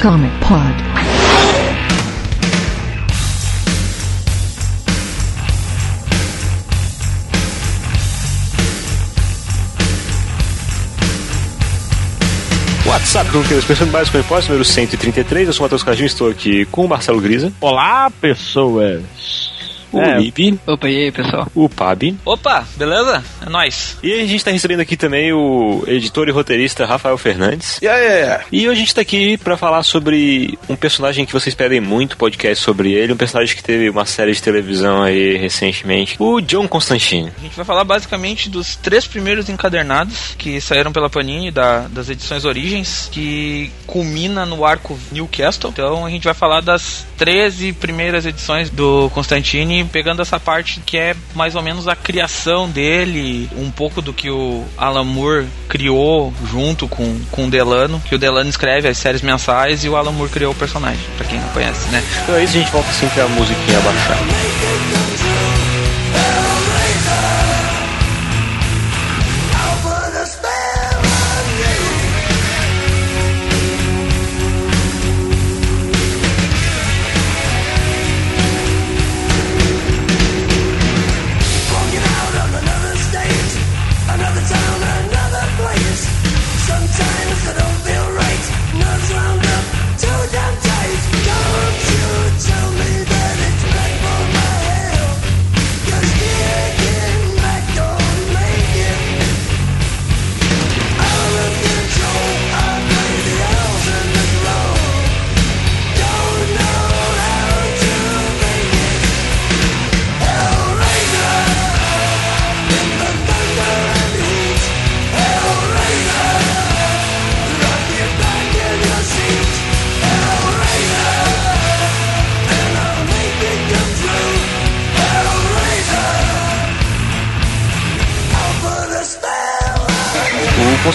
Comic Pod. WhatsApp do Queiroz, pensando mais com o número 133. Eu sou o Matheus Cardinho estou aqui com o Marcelo Grisa. Olá, pessoas. O É. Lipe, Opa, e aí, pessoal? o Pab. Opa, beleza? É nóis. E a gente está recebendo aqui também o editor e roteirista Rafael Fernandes. E aí? E hoje a gente está aqui para falar sobre um personagem que vocês pedem muito podcast sobre ele, um personagem que teve uma série de televisão aí recentemente, o John Constantine. A gente vai falar basicamente dos três primeiros encadernados que saíram pela Panini da- das edições Origens, que culmina no arco Newcastle. Então a gente vai falar das 13 primeiras edições do Constantine, pegando essa parte que é mais ou menos a criação dele, um pouco do que o Alan Moore criou junto com, com o Delano, que o Delano escreve as séries mensais e o Alan Moore criou o personagem, pra quem não conhece, né? Então é isso, a gente volta sempre a musiquinha abaixar.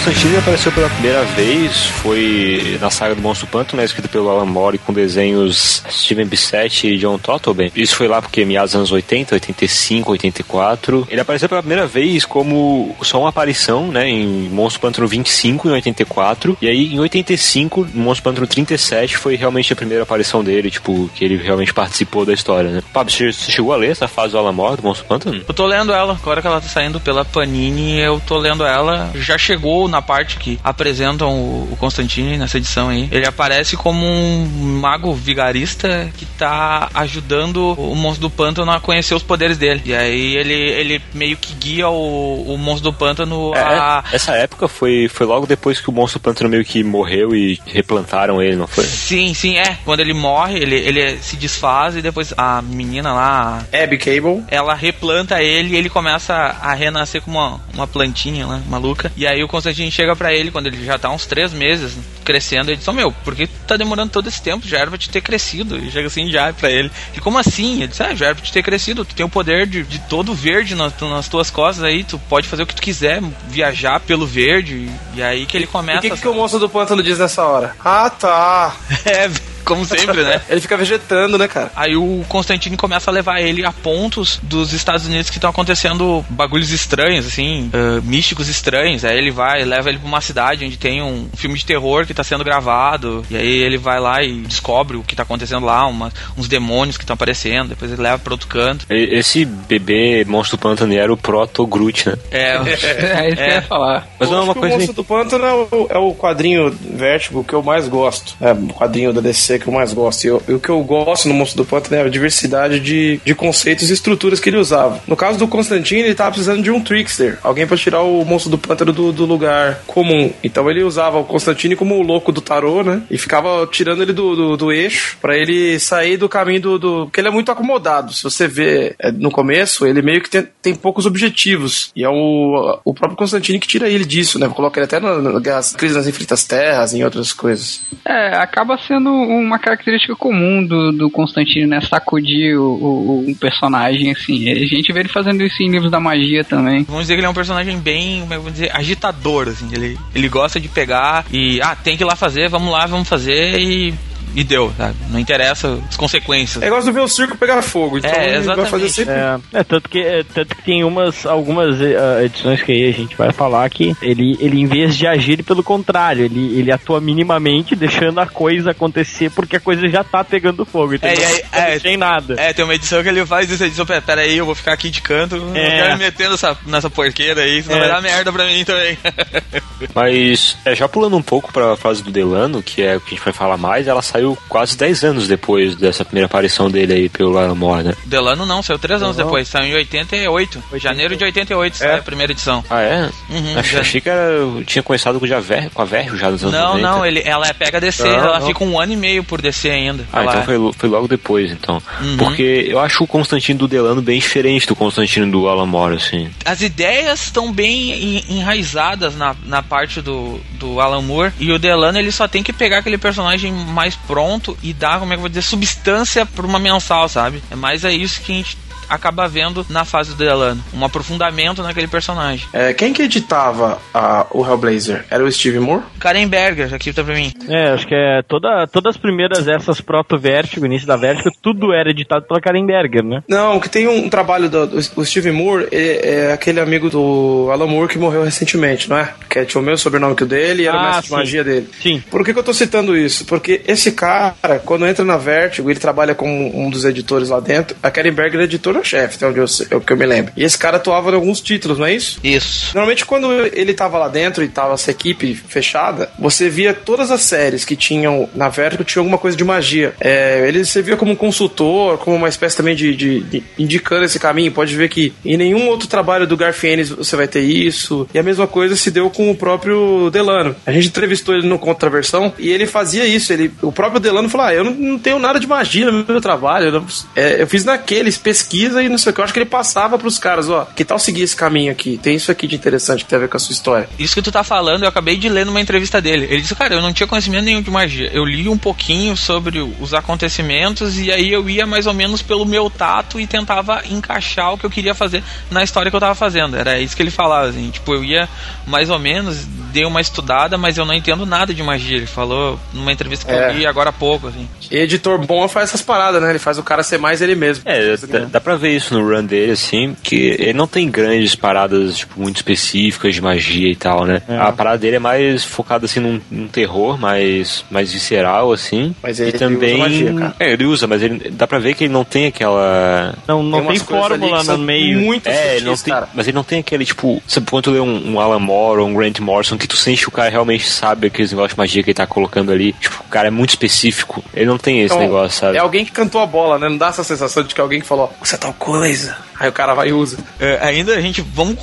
Constantine apareceu pela primeira vez, foi na saga do Monstro Pântano, né, escrito pelo Alan Moore com desenhos Steven Bissett e John Totleben. Isso foi lá porque meados dos anos 80, 85, 84. Ele apareceu pela primeira vez como só uma aparição, né, em Monstro Pântano 25 em 84. E aí em 85, no Monstro Pântano 37 foi realmente a primeira aparição dele, tipo, que ele realmente participou da história, né? Pablo, você chegou a ler essa fase do Alan Moore do Monstro Pântano? Eu tô lendo ela, agora que ela tá saindo pela Panini, eu tô lendo ela. Já chegou na parte que apresentam o o Constantine nessa edição aí. Ele aparece como um mago vigarista que tá ajudando o monstro do pântano a conhecer os poderes dele. E aí ele, ele meio que guia o, o monstro do pântano a. É, essa época foi, foi logo depois que o monstro pântano meio que morreu e replantaram ele, não foi? Sim, sim, é. Quando ele morre, ele, ele se desfaz e depois a menina lá, Abby Cable. ela replanta ele e ele começa a renascer como uma, uma plantinha lá, maluca. E aí o Constantine chega pra ele quando ele já tá uns três meses crescendo. Ele diz: "Ô, Meu, por que tá demorando todo esse tempo? Já era pra te ter crescido. E chega assim já pra ele. E como assim? Ele diz: Ah, já era pra te ter crescido. Tu tem o poder de, de todo verde nas, nas tuas costas aí. Tu pode fazer o que tu quiser, viajar pelo verde. E aí que ele E começa. o que, que o monstro do pântano diz nessa hora? Ah, tá. É, como sempre, né? Ele fica vegetando, né, cara? Aí o Constantine começa a levar ele a pontos dos Estados Unidos que estão acontecendo bagulhos estranhos, assim, ah, místicos estranhos. Aí ele vai, leva ele pra uma cidade onde tem um filme de terror que tá sendo gravado. E aí ele vai lá e descobre o que tá acontecendo lá, uma- uns demônios que estão aparecendo. Depois ele leva pra outro canto. Esse bebê monstro pântano era o Proto Groot, né? É, É ia falar. Mas não é uma coisa. O monstro do pântano é o, é o quadrinho Vertigo que eu mais gosto. É o quadrinho da DC que eu mais gosto. E, eu- o que eu gosto no monstro do pântano é a diversidade de, de conceitos e estruturas que ele usava. No caso do Constantine, ele tava precisando de um trickster. Alguém pra tirar o monstro do pântano do, do lugar comum. Então ele usava o Constantine como o louco do tarô, né? E ficava tirando ele do, do, do eixo pra ele sair do caminho do, do. Porque ele é muito acomodado. Se você vê é, no começo, ele meio que tem, tem poucos objetivos. E é o, o próprio Constantine que tira ele disso, né? Coloca ele até na, na Guerras- Crise nas Infinitas Terras em outras coisas. É, acaba sendo uma característica comum do, do Constantino, né? Sacudir o, o, o personagem, assim. A gente vê ele fazendo isso em livros da magia também. Vamos dizer que ele é um personagem bem, como é dizer, agitador, assim. Ele, ele gosta de pegar e, ah, tem que ir lá fazer, vamos lá, vamos fazer e e deu, sabe? Não interessa as consequências. É igual de ver o circo pegar fogo. Então É, vai exatamente. fazer sempre. É, é, tanto que, é, tanto que tem umas, algumas eh, edições que aí a gente vai falar que ele, ele em vez de agir pelo contrário, ele, ele atua minimamente, deixando a coisa acontecer porque a coisa já tá pegando fogo. Então É, fica é. sem nada. É, tem uma edição que ele faz essa edição, pera, pera aí, eu vou ficar aqui de canto, não É. quero me meter nessa, nessa porqueira aí, senão É. vai dar merda pra mim também. Mas, é, já pulando um pouco pra frase do Delano, que é o que a gente vai falar mais, ela saiu quase 10 anos depois dessa primeira aparição dele aí pelo Alan Moore, né? Delano não, saiu três anos Não. depois, saiu em 88. Janeiro de 88 saiu É. a primeira edição. Ah, é? Uhum, Ach- já. Achei que era, eu tinha começado com, Javer, com a Verro já nos anos Não, 90. não, ele, ela pega DC, Não, ela não. fica um ano e meio por DC ainda. Ah, Ela- então foi, foi logo depois, então. Uhum. Porque eu acho o Constantino do Delano bem diferente do Constantino do Alan Moore, assim. As ideias estão bem en- enraizadas na, na parte do, do Alan Moore e o Delano ele só tem que pegar aquele personagem mais pronto e dar, como é que eu vou dizer, substância pra uma mensal, sabe? É mais é isso que a gente acaba vendo na fase do Delano, um aprofundamento naquele personagem. É, quem que editava a- o Hellblazer? Era o Steve Moore? Karen Berger, aqui tá pra mim. É, acho que é toda, todas as primeiras essas proto-vértigo, início da vértigo, tudo era editado pela Karen Berger, né? Não, que tem um trabalho do, do- o Steve Moore, ele é aquele amigo do Alan Moore que morreu recentemente, não é? Que tinha o mesmo sobrenome que o dele e era o Ah, mestre de sim. magia dele. Sim. Por que, que eu tô citando isso? Porque esse cara, quando entra na Vertigo, ele trabalha como um dos editores lá dentro. A Karen Berger é editora-chefe, até onde eu, sei- é o que eu me lembro. E esse cara atuava em alguns títulos, não é isso? Isso. Normalmente, quando ele tava lá dentro e tava essa equipe fechada, você via todas as séries que tinham na Vertigo tinha alguma coisa de magia. É, ele servia como um consultor, como uma espécie também de, de- de indicando esse caminho. Pode ver que em nenhum outro trabalho do Garfienes você vai ter isso. E a mesma coisa se deu com o próprio Delano. A gente entrevistou ele no Contraversão e ele fazia isso. Ele, o próprio Delano falou: Ah, eu não, não tenho nada de magia no meu trabalho. Eu, não- é, eu fiz naqueles, pesquisa e não sei o que. Eu acho que ele passava pros caras: Ó, que tal seguir esse caminho aqui? Tem isso aqui de interessante que tem a ver com a sua história. Isso que tu tá falando, eu acabei de ler numa entrevista dele. Ele disse, cara, eu não tinha conhecimento nenhum de magia. Eu li um pouquinho sobre os acontecimentos e aí eu ia mais ou menos pelo meu tato e tentava encaixar o que eu queria fazer na história que eu tava fazendo. Era isso que ele falava, assim. Tipo, eu ia mais ou menos, dei uma estudada, mas eu não entendo nada de magia. Ele falou numa entrevista que É. eu li agora há pouco, assim. Editor bom faz essas paradas, né? Ele faz o cara ser mais ele mesmo. É, dá, dá pra ver isso no run dele, assim, que ele não tem grandes paradas, tipo, muito específicas de magia e tal, né? É. A parada dele é mais focada, assim, num, num terror mais, mais visceral, assim. Mas e ele também... usa magia, cara. É, ele usa, mas ele, dá pra ver que ele não tem aquela... Não, não tem, ali fórmula no meio. Muito É, ele sutis, não tem, cara. mas ele não tem aquele, tipo, sabe quando tu lê um, um Alan Moore ou um Grant Morrison que tu sente que o cara realmente sabe aqueles negócios de magia que ele tá colocando ali. Tipo, o cara é muito específico. Ele não tem esse Então, negócio, sabe? É alguém que cantou a bola, né? Não dá essa sensação de que alguém que falou, você é tal coisa. Aí o cara vai e usa. É, ainda a gente vamos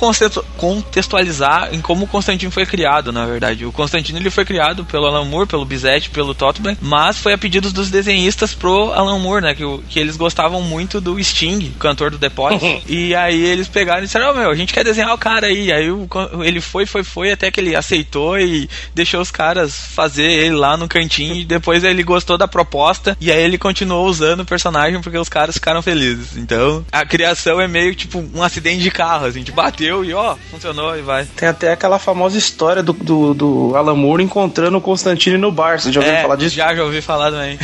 contextualizar em como o Constantino foi criado, na verdade. O Constantino ele foi criado pelo Alan Moore, pelo Bizet, pelo Totleben, mas foi a pedidos dos desenhistas pro Alan Moore, né? Que, que eles gostavam muito do Sting, cantor do The Police. e aí eles pegaram e disseram: Ô meu, a gente quer desenhar o cara aí. Aí o ele foi, foi, foi, até que ele aceitou e deixou os caras fazer ele lá no cantinho. e depois ele gostou da proposta e aí ele continuou usando o personagem porque os caras ficaram felizes. Então a criação é meio tipo um acidente de carro, assim, te bateu e ó, funcionou e vai. Tem até aquela famosa história do, do, do Alan Moore encontrando o Constantine no bar. Você já ouviu é, falar disso? já, já ouvi falar também.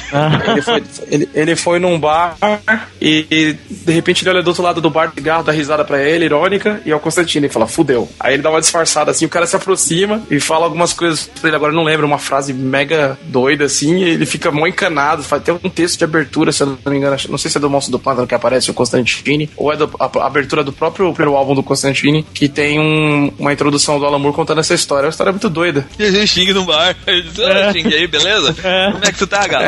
Ele foi, ele, ele foi num bar e, e, de repente ele olha do outro lado do bar, cigarro, dá risada pra ele, irônica, e é o Constantino. Ele fala, fudeu. Aí ele dá uma disfarçada assim, o cara se aproxima e fala algumas coisas pra ele. Agora eu não lembro, uma frase mega doida assim, e ele fica mó encanado. Faz até um texto de abertura, se eu não me engano, não sei se é do Monstro do Pântano que aparece o Constantine, ou é do- a, a abertura do próprio primeiro álbum do Constantine, que tem um- uma introdução do Alan Moore contando essa história. É uma história muito doida. E a gente xinga no bar. "Ô, Xing, e aí, beleza? É. Como é que tu tá, galo?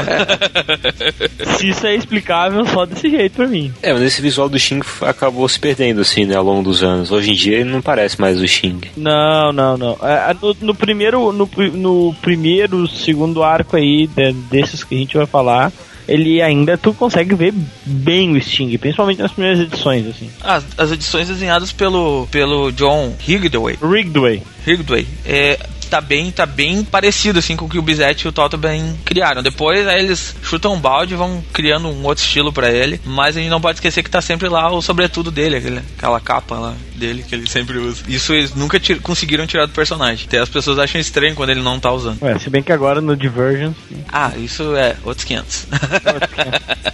Se isso é explicável só desse jeito pra mim. É, mas esse visual do Xing acabou se perdendo, assim, né, ao longo dos anos. Hoje em dia ele não parece mais o Xing. Não, não, não. É, No, no primeiro, no, no primeiro, segundo arco aí de- desses que a gente vai falar, ele ainda tu consegue ver bem o Sting, principalmente nas primeiras edições, assim. As, as edições desenhadas pelo, pelo John Higdway, Rigdway. Higdway é, tá bem, tá bem parecido assim com o que o Bizet e o Toto bem criaram. Depois aí eles chutam um balde e vão criando um outro estilo para ele, mas a gente não pode esquecer que tá sempre lá o sobretudo dele, aquele, aquela capa lá dele que ele sempre usa. Isso eles nunca tir conseguiram tirar do personagem. Até as pessoas acham estranho quando ele não tá usando. Ué, se bem que agora no Divergence. Ah, isso é outros 500.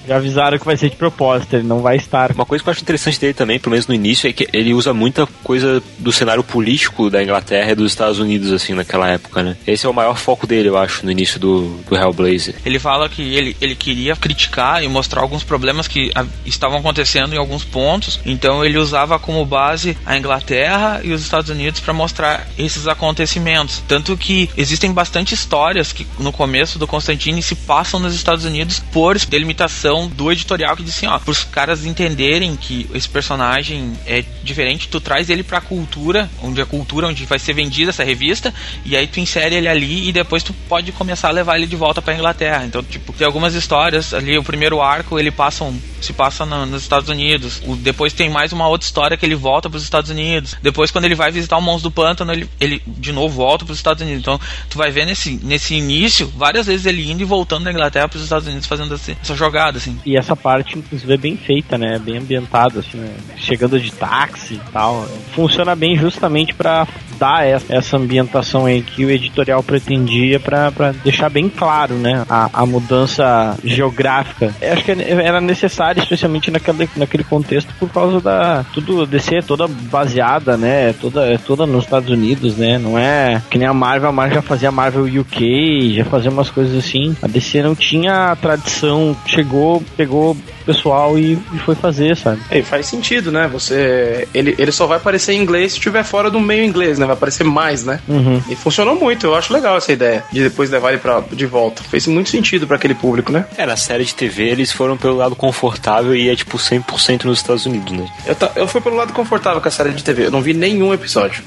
Já avisaram que vai ser de propósito, ele não vai estar. Uma coisa que eu acho interessante dele também, pelo menos no início, é que ele usa muita coisa do cenário político da Inglaterra e dos Estados Unidos, assim, naquela época, né? Esse é o maior foco dele, eu acho, no início do, do Hellblazer. Ele fala que ele, ele queria criticar e mostrar alguns problemas que a, estavam acontecendo em alguns pontos, então ele usava como base a Inglaterra e os Estados Unidos para mostrar esses acontecimentos. Tanto que existem bastante histórias que no começo do Constantine se passam nos Estados Unidos por delimitação do editorial que diz assim, ó, para os caras entenderem que esse personagem é diferente, tu traz ele para a cultura, onde a cultura onde vai ser vendida essa revista, e aí tu insere ele ali e depois tu pode começar a levar ele de volta para Inglaterra. Então, tipo, tem algumas histórias ali, o primeiro arco ele passa um, se passa no, nos Estados Unidos. O, depois tem mais uma outra história que ele volta para os Estados Unidos. Depois quando ele vai visitar o Monstro do Pântano, ele, ele de novo volta para os Estados Unidos. Então, tu vai ver nesse nesse início várias vezes ele indo e voltando da Inglaterra para os Estados Unidos fazendo essa, essa jogada assim. E essa parte inclusive é bem feita, né? Bem ambientada assim, né? chegando de táxi e tal. Funciona bem justamente para dar essa ambientação aí que o editorial pretendia para deixar bem claro, né, a, a mudança geográfica. Eu acho que era necessário, especialmente naquele, naquele contexto, por causa da tudo DC é toda baseada, né, toda toda nos Estados Unidos, né, não é que nem a Marvel, a Marvel já fazia Marvel UK, já fazia umas coisas assim. A DC não tinha a tradição, chegou, pegou pessoal e, e, foi fazer, sabe? É, faz sentido, né? Você. Ele, ele só vai aparecer em inglês se estiver fora do meio inglês, né? Vai aparecer mais, né? Uhum. E funcionou muito, eu acho legal essa ideia. De depois levar ele pra, de volta. Fez muito sentido para aquele público, né? É, na série de TV eles foram pelo lado confortável e é tipo 100% nos Estados Unidos, né? Eu, eu fui pelo lado confortável com a série de TV, eu não vi nenhum episódio.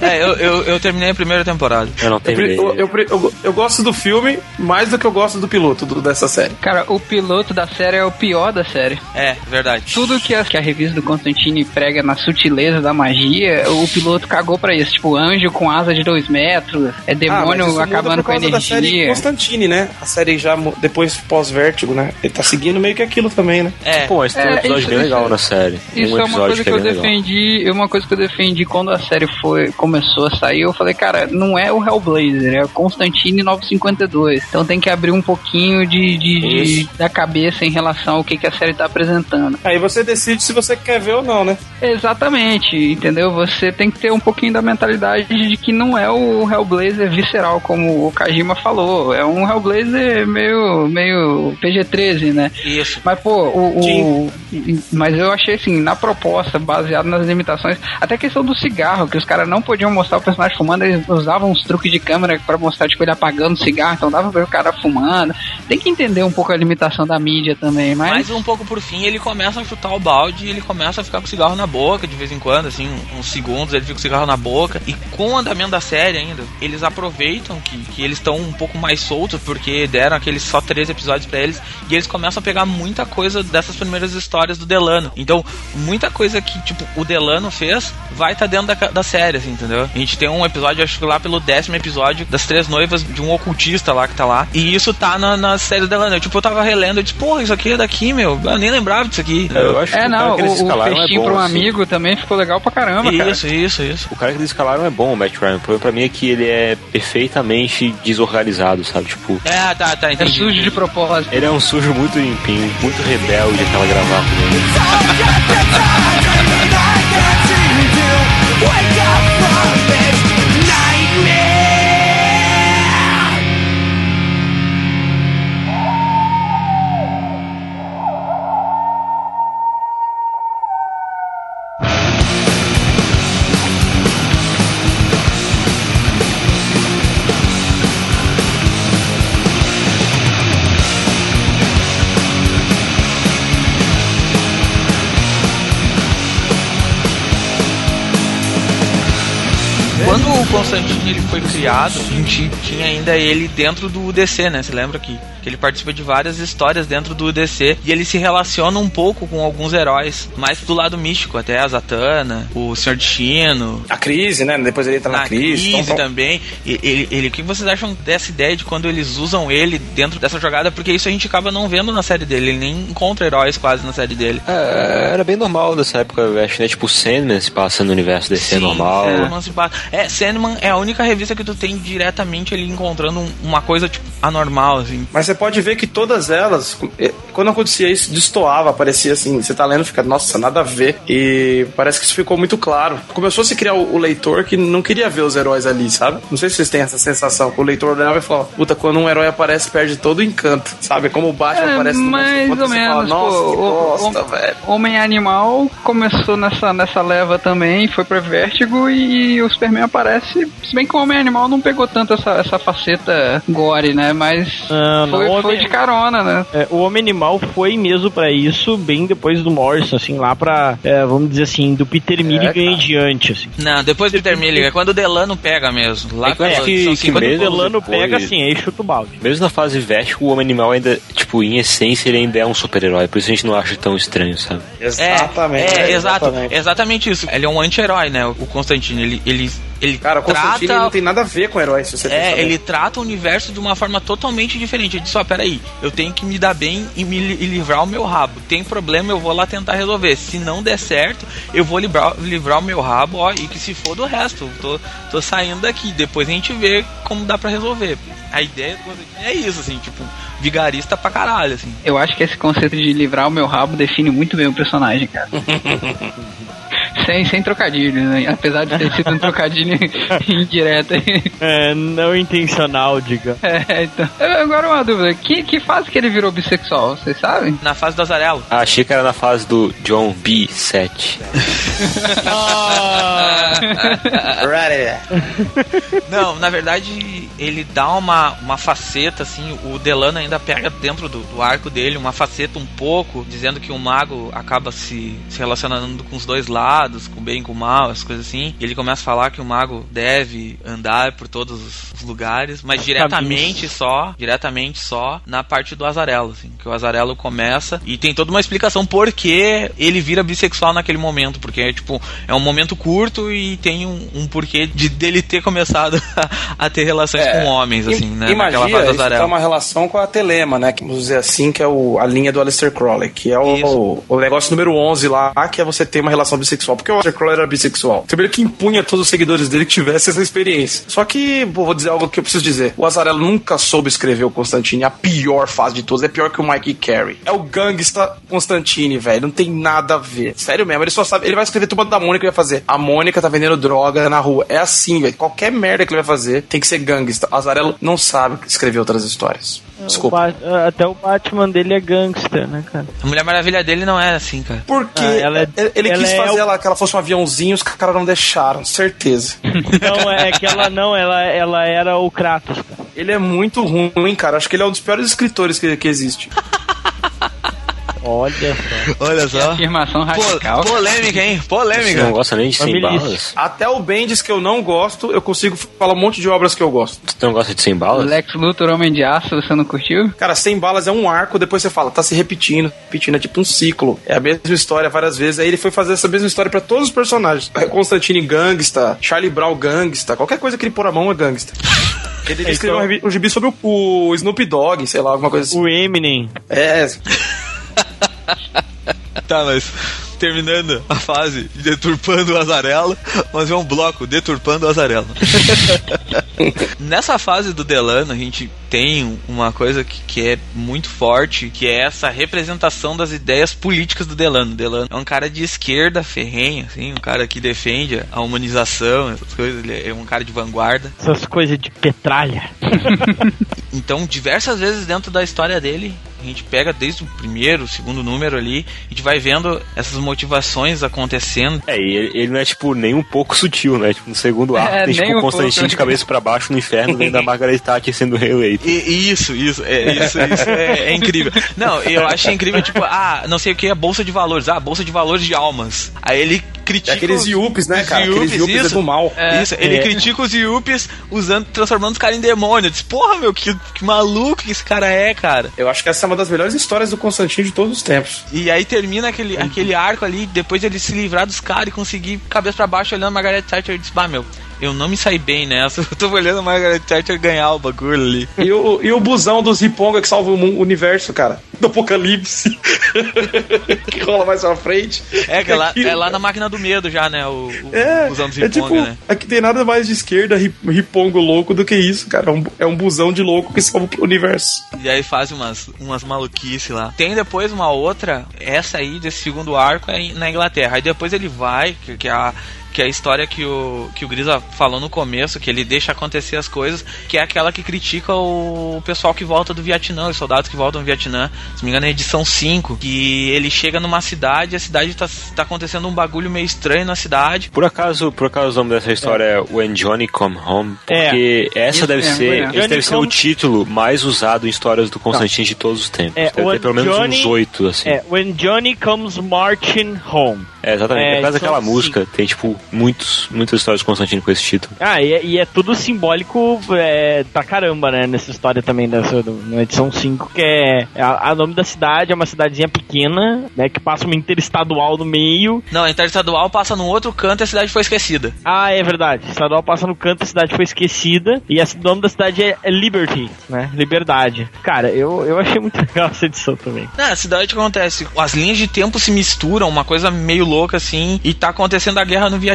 É, eu, eu, eu, terminei a primeira temporada. Eu não terminei. Eu, eu, eu, eu, gosto do filme mais do que eu gosto do piloto do, dessa série. Cara, o piloto da série é o pior da série. É, verdade. Tudo que a, que a revista do Constantine prega na sutileza da magia, o piloto cagou pra isso. Tipo, anjo com asa de dois metros, é demônio ah, acabando com a energia. Da série Constantine, né? A série já depois pós-vértigo, né? Ele tá seguindo meio que aquilo também, né? É. Pô, mas tem um episódio isso, bem legal isso, na série. Isso um é uma coisa que, que eu defendi. É uma coisa que eu defendi quando a série foi, começou a sair, eu falei, cara, não é o Hellblazer, é o Constantine 952. Então tem que abrir um pouquinho de, de, de da cabeça em relação ao que, que a série tá apresentando. Aí você decide se você quer ver ou não, né? Exatamente, entendeu? Você tem que ter um pouquinho da mentalidade de que não é o Hellblazer visceral, como o Kajima falou. É um Hellblazer meio, meio PG-13, né? Isso. Mas, pô, o, o, Mas eu achei assim, na proposta, baseado nas limitações, até a questão do cigarro, que os caras não podiam mostrar o personagem fumando, eles usavam uns truques de câmera para mostrar, tipo, ele apagando o cigarro, então dava pra ver o cara fumando. Tem que entender um pouco a limitação da mídia também, mas. Mas um pouco por fim, ele começa a chutar o balde e ele começa a ficar com o cigarro na boca de vez em quando, assim, uns segundos ele fica com o cigarro na boca. E com o andamento da série ainda, eles aproveitam que, que eles estão um pouco mais soltos, porque deram aqueles só três episódios para eles, e eles começam a pegar muita coisa dessas primeiras histórias do Delano. Então, muita coisa que, tipo, o Delano fez vai estar tá dentro da, da série, assim, entendeu? A gente tem um episódio, acho que lá pelo décimo episódio, das três noivas de um ocultista lá que tá lá. E isso tá na, na série do Delano. Eu, tipo, eu tava relendo, eu disse, porra, isso aqui é daqui, meu. Eu nem lembrava disso aqui. Eu acho é, que não, o, o é festinho é pra um assim. amigo também ficou legal pra caramba, isso, cara. Isso, isso, isso. O cara que eles escalaram é bom, o Matt Ryan. O problema pra mim é que ele é perfeitamente desorganizado, sabe? Tipo. É, tá, tá, entendi. É sujo de propósito. Ele é um sujo muito limpinho, muito rebelde, aquela gravata dele. Wake up Constantine ele foi criado, a gente tinha ainda ele dentro do DC, né? Você lembra que que ele participa de várias histórias dentro do DC e ele se relaciona um pouco com alguns heróis, mais do lado místico, até a Zatanna, o Senhor Destino. A crise, né? Depois ele entra na, na crise. crise então, também. E, ele, ele, o que vocês acham dessa ideia de quando eles usam ele dentro dessa jogada? Porque isso a gente acaba não vendo na série dele. Ele nem encontra heróis quase na série dele. É, era bem normal nessa época, acho, né? Tipo, o Sandman se passa no universo DC Sim, normal. Sandman se passa. É, Sandman é a única revista que tu tem diretamente ele encontrando um, uma coisa, tipo, anormal, assim. Mas você pode ver que todas elas, eh, quando acontecia isso, destoava, parecia assim, você tá lendo fica, nossa, nada a ver. E parece que isso ficou muito claro. Começou a se criar o, o leitor que não queria ver os heróis ali, sabe? Não sei se vocês têm essa sensação. O leitor olhava e falava, puta, quando um herói aparece, perde todo o encanto, sabe? Como o Batman É, aparece no mais ou você fala, menos. nossa, pô, bosta, o- velho. Homem Animal começou nessa, nessa leva também, foi pra Vértigo e o Superman aparece. Se bem que o Homem Animal não pegou tanto essa, essa faceta gore, né? Mas Ah, não, foi, o foi Homem- de carona, né? É, o Homem Animal foi mesmo pra isso, bem depois do Morrison, assim, lá pra, é, vamos dizer assim, do Peter Milligan cara. em diante, assim. Não, depois do Peter Milligan, é quando o Delano pega mesmo. Lá É que que- são o Delano depois- pega, assim, aí chuta o balde. Mesmo na fase Vértigo, o Homem Animal ainda, tipo, em essência, ele ainda é um super-herói. Por isso a gente não acha tão estranho, sabe? Exatamente. É, é, exatamente. exatamente isso. Ele é um anti-herói, né? O Constantino, ele, ele, ele Cara, o Constantine trata não tem nada a ver com herói, se você É, ele trata o universo de uma forma totalmente diferente. Ele diz, ó, peraí, eu tenho que me dar bem e me li- e livrar o meu rabo. Tem problema, eu vou lá tentar resolver. Se não der certo, eu vou livrar, livrar o meu rabo, ó, e que se for do resto. Tô, tô saindo daqui. Depois a gente vê como dá pra resolver. A ideia do Constantine é isso, assim, tipo, vigarista pra caralho, assim. Eu acho que esse conceito de livrar o meu rabo define muito bem o personagem, cara. sem, sem trocadilho, né? Apesar de ter sido um trocadilho indireto. É, não intencional, diga. É, então. Agora uma dúvida: que, que fase que ele virou bissexual? Vocês sabem? Na fase do Azarelo. Ah, achei que era na fase do John B7. Não, na verdade, ele dá uma, uma faceta, assim, o Delano ainda pega dentro do, do arco dele uma faceta um pouco, dizendo que o mago acaba se, se relacionando com os dois lados, com o bem e com o mal, as coisas assim. E ele começa a falar que o mago deve andar por todos os lugares, mas diretamente só, diretamente só na parte do Azarelo, assim, que o Azarelo começa. E tem toda uma explicação por que ele vira bissexual naquele momento, porque tipo, é um momento curto e tem um, um porquê de dele ter começado a, a ter relações É. com homens, assim, né? Em naquela magia, fase tem uma relação com a Telema, né? Que, vamos dizer assim, que é o, a linha do Aleister Crowley, que é o, o negócio número 11 lá, que é você ter uma relação bissexual. Porque o Aleister Crowley era bissexual. Primeiro que impunha todos os seguidores dele que tivessem essa experiência. Só que, pô, vou dizer algo que eu preciso dizer. O Azarelo nunca soube escrever o Constantine, a pior fase de todos. É pior que o Mike Carey. É o gangsta Constantine, velho. Não tem nada a ver. Sério mesmo. Ele só sabe. Ele vai escrever tudo da Mônica vai fazer. A Mônica tá vendendo droga na rua. É assim, velho. Qualquer merda que ele vai fazer tem que ser gangsta. Azarelo não sabe escrever outras histórias. O Desculpa. Ba- até o Batman dele é gangster, né, cara? A Mulher Maravilha dele não é assim, cara. Porque Ah, ela é- ele, ele ela quis é fazer o- ela que ela fosse um aviãozinho, os caras não deixaram, certeza. Não, é que ela não, ela, ela era o Kratos, cara. ele é muito ruim, cara. Acho que ele é um dos piores escritores que, que existe. Olha só. Olha só. Afirmação radical. polêmica, hein? Você Polêmica. não gosta nem de 100 Família. balas? Até o Bendis, que eu não gosto, eu consigo falar um monte de obras que eu gosto. Você não gosta de 100 balas? Lex Luthor, Homem de Aço, você não curtiu? Cara, 100 balas é um arco, depois você fala, tá se repetindo, repetindo, é tipo um ciclo. É a mesma história várias vezes. Aí ele foi fazer essa mesma história pra todos os personagens. É Constantine gangsta, Charlie Brown gangsta, qualquer coisa que ele pôr a mão é gangsta. Ele É, escreveu então- um um gibi sobre o, o Snoop Dogg, sei lá, alguma coisa assim. O Eminem. É, Tá, mas terminando a fase de deturpando o Azarelo, mas é um bloco deturpando o Azarelo. Nessa fase do Delano, a gente tem uma coisa que, que é muito forte, que é essa representação das ideias políticas do Delano. Delano é um cara de esquerda ferrenha, assim, um cara que defende a humanização, essas coisas, ele é um cara de vanguarda. Essas coisas de petralha. Então, diversas vezes dentro da história dele, a gente pega desde o primeiro, o segundo número ali, a gente vai vendo essas motivações acontecendo. É, e ele, ele não é, tipo, nem um pouco sutil, né? Tipo, no segundo arco É, tem, nem tipo, um o Constantine pouco. de cabeça pra baixo no inferno, vendo a Margaret Thatcher sendo reeleito. E, isso, isso, é, isso, isso é, é incrível. Não, eu acho incrível, tipo, ah, não sei o que é bolsa de valores, ah, bolsa de valores de almas. Aí ele critica. É aqueles os- Yuppies, né, cara? Aqueles Yuppies, Yuppies é isso. do mal. Isso, ele É. critica os Yuppies usando, transformando os caras em demônio. Eu disse, porra, meu, que, que maluco que esse cara é, cara. Eu acho que essa é uma das melhores histórias do Constantino de todos os tempos. E aí termina aquele, aquele arco ali, depois ele se livrar dos caras e conseguir cabeça pra baixo olhando a Margaret Thatcher e disse, bah, meu, eu não me saí bem nessa. Eu tô olhando a Margaret Thatcher ganhar o bagulho ali. E o, e o busão dos Riponga que salva o universo, cara. Do Apocalipse. que rola mais pra frente. É, que é lá, Aquilo, é lá na máquina do medo já, né? O, o É, busão dos é tipo, Riponga, né? aqui tem nada mais de esquerda, ri- ripongo louco do que isso, cara. É um, é um busão de louco que salva o universo. E aí faz umas, umas maluquices lá. Tem depois uma outra, essa aí desse segundo arco é na Inglaterra. Aí depois ele vai, que, que é a. Que é a história que o, que o Grisa falou no começo, que ele deixa acontecer as coisas, que é aquela que critica o pessoal que volta do Vietnã, os soldados que voltam do Vietnã. Se não me engano, é a edição 5. Que ele chega numa cidade, a cidade tá, tá acontecendo um bagulho meio estranho na cidade. Por acaso, por acaso o nome dessa história é When Johnny Come Home? Porque essa Isso deve mesmo, ser, é. esse Johnny deve ser o título mais usado em histórias do Constantine de todos os tempos. É, deve ter pelo menos Johnny- uns oito, assim. É, When Johnny Comes Marching Home. É, exatamente. É, É, por causa daquela música, tem, tipo, muitos, muitas histórias do Constantine com esse título. Ah, e, é- e é tudo simbólico é, pra caramba, né? Nessa história também, dessa, do- na edição 5, que é, é a, a nome da cidade, é uma cidadezinha pequena, né? Que passa uma interestadual no meio. Não, a interestadual passa num outro canto e a cidade foi esquecida. Ah, é verdade. Estadual passa no canto, a cidade foi esquecida. E esse- o nome da cidade é é Liberty, né? Liberdade. Cara, eu, eu achei muito legal essa edição também. Na cidade que acontece, as linhas de tempo se misturam, uma coisa meio louca assim, e tá acontecendo a guerra no Vietnã,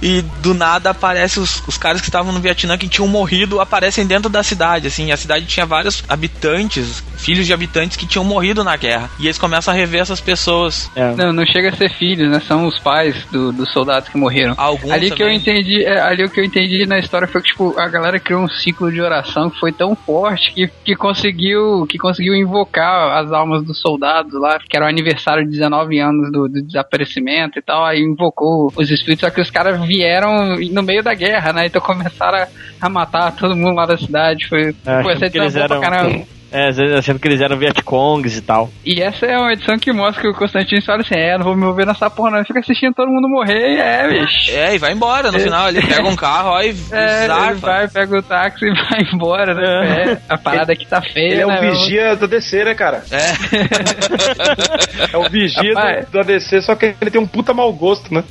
e do nada aparece os, os caras que estavam no Vietnã que tinham morrido, aparecem dentro da cidade, assim, a cidade tinha vários habitantes, filhos de habitantes que tinham morrido na guerra, e eles começam a rever essas pessoas. É. Não, não chega a ser filhos, né? São os pais do- dos soldados que morreram. Alguns ali que eu entendi, é, ali o que eu entendi na história foi que tipo a galera criou um ciclo de oração que foi tão forte que, que conseguiu que conseguiu invocar as almas dos soldados lá, que era o aniversário de 19 anos do, do desaparecimento e tal, aí invocou os espíritos, só que os caras vieram no meio da guerra, né? Então começaram a, a matar todo mundo lá da cidade, foi, É, pô, essa edição eles boa pra eram. caramba. É, achando que eles eram Vietcongs e tal. E essa é uma edição que mostra que o Constantino fala assim, é, não vou me mover nessa porra não, ele fica assistindo todo mundo morrer, e é, bicho. É, e vai embora no final, ele pega um carro ó, e É, ele vai, pega o táxi e vai embora, né? É, a parada aqui tá feia, Ele é né? o vigia do ADC, né, cara? É. É o vigia Rapaz. do, do ADC, só que ele tem um puta mau gosto, né?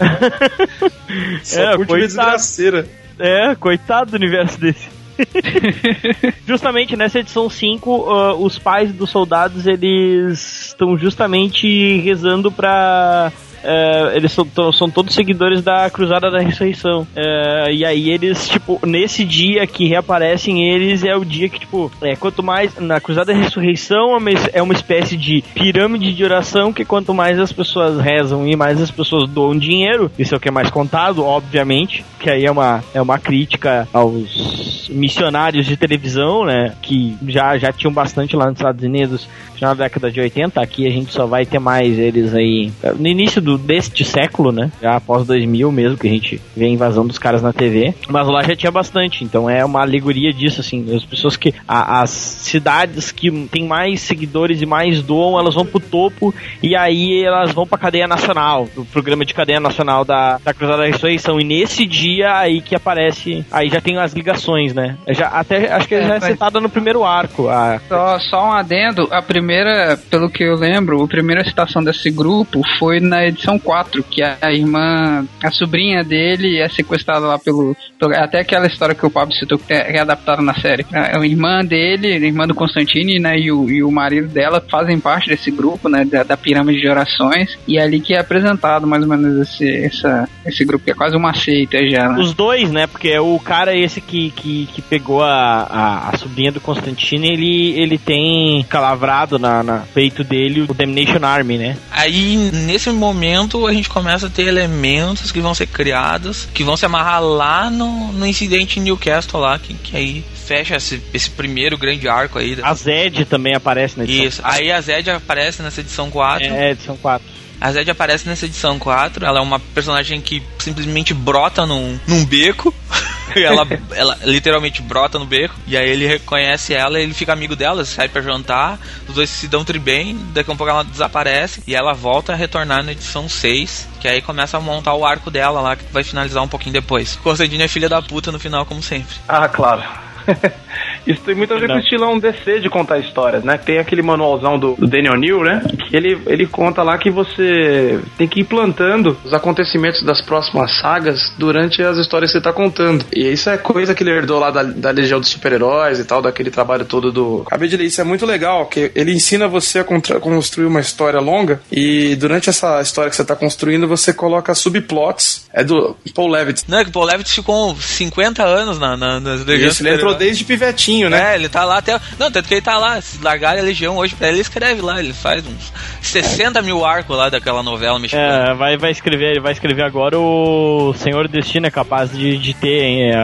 Só É, curte coitado. desgraceira. É, coitado do universo desse. justamente nessa edição 5, ah, os pais dos soldados eles estão justamente rezando pra. Eh, eles são, são todos seguidores da Cruzada da Ressurreição. Eh, e aí eles, tipo, nesse dia que reaparecem eles, é o dia que, tipo, é, quanto mais. Na Cruzada da Ressurreição é é uma espécie de pirâmide de oração que quanto mais as pessoas rezam e mais as pessoas doam dinheiro, isso é o que é mais contado, obviamente, que aí é uma, é uma crítica aos missionários de televisão, né, que já, já tinham bastante lá nos Estados Unidos na década de 80, aqui a gente só vai ter mais eles aí no início do, deste século, né, já após 2000 mesmo, que a gente vê a invasão dos caras na TV, mas lá já tinha bastante, então é uma alegoria disso, assim, as pessoas que, a- as cidades que tem mais seguidores e mais doam, elas vão pro topo e aí elas vão pra cadeia nacional, o programa de cadeia nacional da, da Cruzada da Ressurreição, e nesse dia aí que aparece, aí já tem as ligações, né, já, até, acho que É, já é citada no primeiro arco, a, Só, só um adendo, a primeira, pelo que eu lembro, a primeira citação desse grupo foi na edição 4, que a irmã, a sobrinha dele é sequestrada lá pelo, pelo- até aquela história que o Pablo citou que é readaptada na série. A irmã dele, a irmã do Constantine, né, e o, e o marido dela fazem parte desse grupo, né, da, da pirâmide de orações, e é ali que é apresentado mais ou menos esse, essa, esse grupo, que é quase uma seita já, né? Os dois, né? Porque o cara esse que, que, que pegou a, a, a sobrinha do Constantine, ele, ele tem calavrado na, na peito dele o Damnation Army, né? Aí, nesse momento, a gente começa a ter elementos que vão ser criados, que vão se amarrar lá no, no incidente em Newcastle lá, que, que aí fecha esse, esse primeiro grande arco aí. A Zed também aparece na edição. Isso. Aí a Zed aparece nessa edição 4. É, edição 4. A Zed aparece nessa edição 4. Ela é uma personagem que simplesmente brota num, num beco. Ela, ela literalmente brota no beco, e aí ele reconhece ela, ele fica amigo dela, sai para jantar, os dois se dão tri bem, daqui a pouco ela desaparece, e ela volta a retornar na edição 6, que aí começa a montar o arco dela lá, que vai finalizar um pouquinho depois. Constantine é filha da puta no final, como sempre. Ah, claro. Isso tem muito a ver com o estilão DC de contar histórias, né? Tem aquele manualzão do, do Daniel New, né? Que ele, ele conta lá que você tem que ir plantando os acontecimentos das próximas sagas durante as histórias que você tá contando. E isso é coisa que ele herdou lá da, da Legião dos Super-Heróis e tal, daquele trabalho todo do. Acabei de ler, isso é muito legal, que ele ensina você a construir uma história longa e durante essa história que você tá construindo, você coloca subplots. É do Paul Levitt. Não, é que o Paul Levitt ficou 50 anos na, na, nas Legiões Isso, ele entrou desde pivetinho, né? É, ele tá lá até. Não, tanto que ele tá lá. Se largarem a Legião hoje pra ele, ele escreve lá. Ele faz uns 60 mil arcos lá daquela novela mexicana. É, vai, vai escrever, ele vai escrever agora o Senhor Destino é capaz de, de ter, hein, é,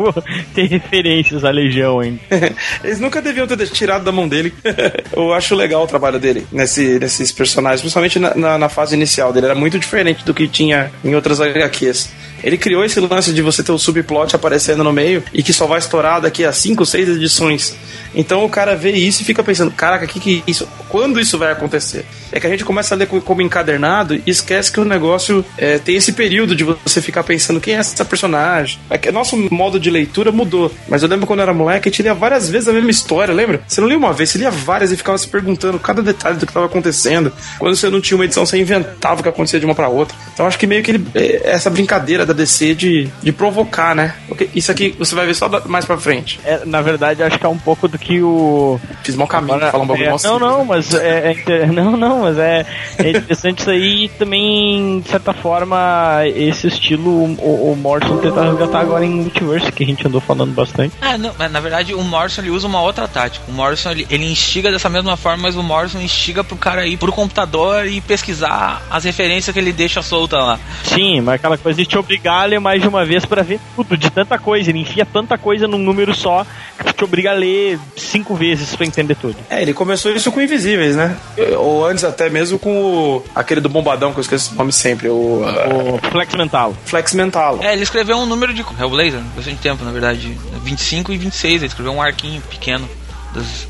ter referências à Legião, hein? Eles nunca deviam ter tirado da mão dele. Eu acho legal o trabalho dele nesse, nesses personagens, principalmente na, na, na fase inicial dele. Era muito diferente do que tinha em outras HQs. Ele criou esse lance de você ter o subplot aparecendo no meio e que só vai estourar daqui a 5, 6 edições. Então o cara vê isso e fica pensando, caraca, que que isso, quando isso vai acontecer? É que a gente começa a ler como encadernado e esquece que o negócio é, tem esse período de você ficar pensando quem é essa personagem. É que nosso modo de leitura mudou. Mas eu lembro quando eu era moleque, a gente lia várias vezes a mesma história, lembra? Você não lia uma vez, você lia várias e ficava se perguntando cada detalhe do que estava acontecendo. Quando você não tinha uma edição, você inventava o que acontecia de uma para outra. Então acho que meio que ele, é, essa brincadeira da DC de, de provocar, né? Isso aqui você vai ver só mais pra frente. É, na verdade, acho que é um pouco do que o. Fiz mau caminho, Agora, falar um pouco é, Não, não, mas é, é, não, não, mas é, é interessante isso aí e também, de certa forma, esse estilo o, o Morrison tentar resgatar agora em Multiverse, que a gente andou falando bastante. Ah, não, na verdade, o Morrison ele usa uma outra tática. O Morrison ele, ele instiga dessa mesma forma, mas o Morrison instiga pro cara ir pro computador e pesquisar as referências que ele deixa solta lá. Sim, mas aquela coisa de te obrigar a ler mais de uma vez para ver tudo, de tanta coisa. Ele enfia tanta coisa num número só que te obriga a ler cinco vezes pra entender tudo. É, ele começou isso com Invisíveis, né? Ou antes até mesmo com o, aquele do Bombadão, que eu esqueço o nome sempre, o... O Flex Mental. Flex Mental. É, ele escreveu um número de Hellblazer, bastante tempo, na verdade. 25 e 26, ele escreveu um arquinho pequeno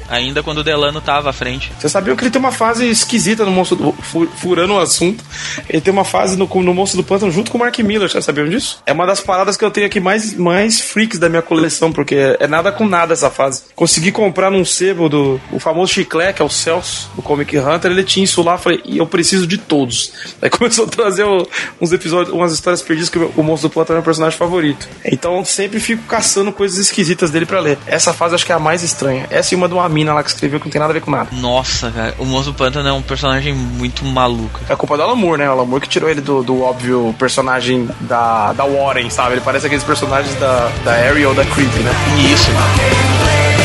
ainda quando o Delano tava à frente. Você sabia que ele tem uma fase esquisita no Monstro do, furando o assunto. Ele tem uma fase no, no Monstro do Pântano junto com o Mark Miller, já sabiam disso? É uma das paradas que eu tenho aqui mais, mais freaks da minha coleção, porque é nada com nada essa fase. Consegui comprar num sebo do o famoso chiclete, que é o Celso, do Comic Hunter, ele tinha isso lá, falei, eu preciso de todos. Aí começou a trazer uns episódios, umas histórias perdidas que o Monstro do Pântano é meu personagem favorito. Então sempre fico caçando coisas esquisitas dele para ler. Essa fase acho que é a mais estranha. Essa cima de uma mina lá que escreveu que não tem nada a ver com nada. Nossa, cara, o do Pântano é um personagem muito maluco. É culpa do Alan Moore, né? O Alan Moore que tirou ele do, do óbvio personagem da, da Warren, sabe? Ele parece aqueles personagens da, da Ariel da Creep, né? Isso. ideia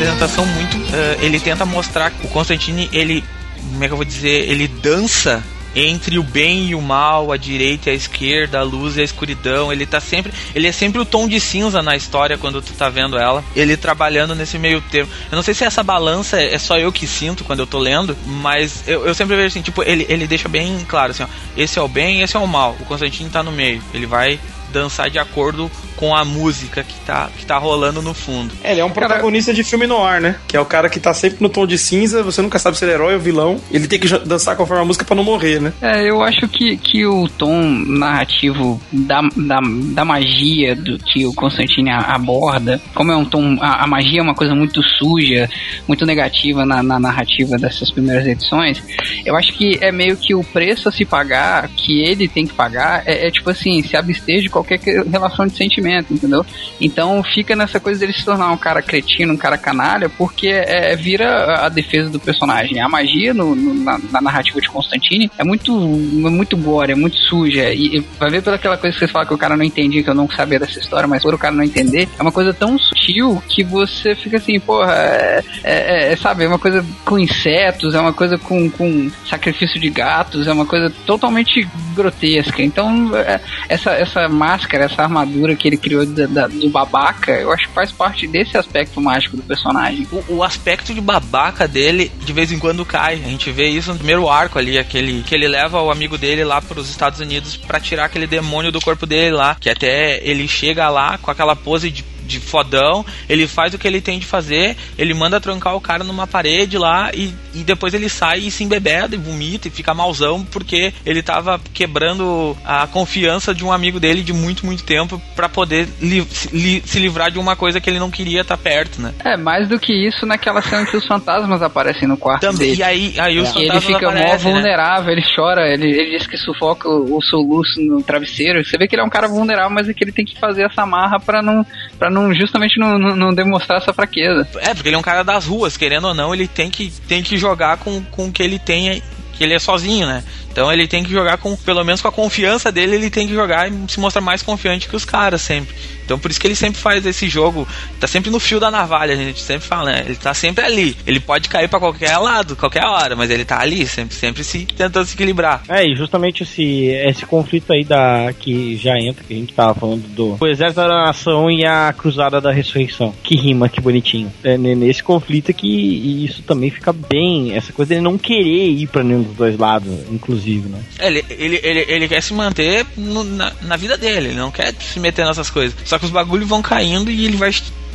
de representação muito. Uh, ele tenta mostrar que o Constantine, ele. Como é que eu vou dizer? Ele dança entre o bem e o mal, a direita e a esquerda, a luz e a escuridão. Ele tá sempre. Ele é sempre o tom de cinza na história quando tu tá vendo ela. Ele trabalhando nesse meio termo. Eu não sei se essa balança é só eu que sinto quando eu tô lendo, mas eu, eu sempre vejo assim, tipo, ele, ele deixa bem claro assim, ó, esse é o bem, esse é o mal. O Constantine tá no meio. Ele vai dançar de acordo com a música que tá, que tá rolando no fundo. É, ele é um protagonista de filme no ar, né? Que é o cara que tá sempre no tom de cinza, você nunca sabe se ele é herói ou vilão. Ele tem que dançar conforme a música para não morrer, né? É, eu acho que, que o tom narrativo da, da, da magia do que o Constantine aborda, como é um tom. A, a magia é uma coisa muito suja, muito negativa na, na narrativa dessas primeiras edições. Eu acho que é meio que o preço a se pagar, que ele tem que pagar, é, é tipo assim, se abster de qualquer que- relação de sentimento, entendeu? Então fica nessa coisa dele se tornar um cara cretino, um cara canalha, porque é, vira a defesa do personagem. A magia no, no- na, na narrativa de Constantine é muito, é muito gore, é muito suja. E, e vai ver pelaquela coisa que vocês falam que o cara não entendia, que eu não sabia dessa história, mas por o cara não entender, é uma coisa tão sutil que você fica assim, porra, é, é- é, sabe, é uma coisa com insetos, é uma coisa com, com sacrifício de gatos, é uma coisa totalmente grotesca. Então, é, essa, essa máscara, essa armadura que ele criou da- da- do babaca, eu acho que faz parte desse aspecto mágico do personagem. O, o aspecto de babaca dele de vez em quando cai. A gente vê isso no primeiro arco ali, aquele que ele leva o amigo dele lá para os Estados Unidos pra tirar aquele demônio do corpo dele lá, que até ele chega lá com aquela pose de de fodão, ele faz o que ele tem de fazer, ele manda trancar o cara numa parede lá e, e depois ele sai e se embebeda e vomita e fica malzão porque ele tava quebrando a confiança de um amigo dele de muito, muito tempo pra poder li- se, li- se livrar de uma coisa que ele não queria estar perto, né? É, mais do que isso naquela cena que os fantasmas aparecem no quarto Também, dele. e aí, aí os E ele fantasmas fica mó aparecem, né? vulnerável, ele chora, ele, ele diz que sufoca o, o soluço no travesseiro. Você vê que ele é um cara vulnerável, mas é que ele tem que fazer essa marra pra não, pra não justamente não, não, não demonstrar essa fraqueza. É, porque ele é um cara das ruas, querendo ou não, ele tem que, tem que jogar com, com o que ele tem, que ele é sozinho, né? Então ele tem que jogar com, pelo menos com a confiança dele, ele tem que jogar e se mostrar mais confiante que os caras sempre. Então por isso que ele sempre faz esse jogo, tá sempre no fio da navalha, a gente sempre fala, né? Ele tá sempre ali. Ele pode cair pra qualquer lado, qualquer hora, mas ele tá ali, sempre, sempre se tentando se equilibrar. É, e justamente esse, esse conflito aí da que já entra, que a gente tava falando do o Exército da Nação e a Cruzada da Ressurreição. Que rima, que bonitinho. É ne- nesse conflito que isso também fica bem, essa coisa dele não querer ir pra nenhum dos dois lados, inclusive, né? É, Ele, ele, ele, ele quer se manter no- na, na vida dele, ele não quer se meter nessas coisas. Só que os bagulhos vão caindo e ele vai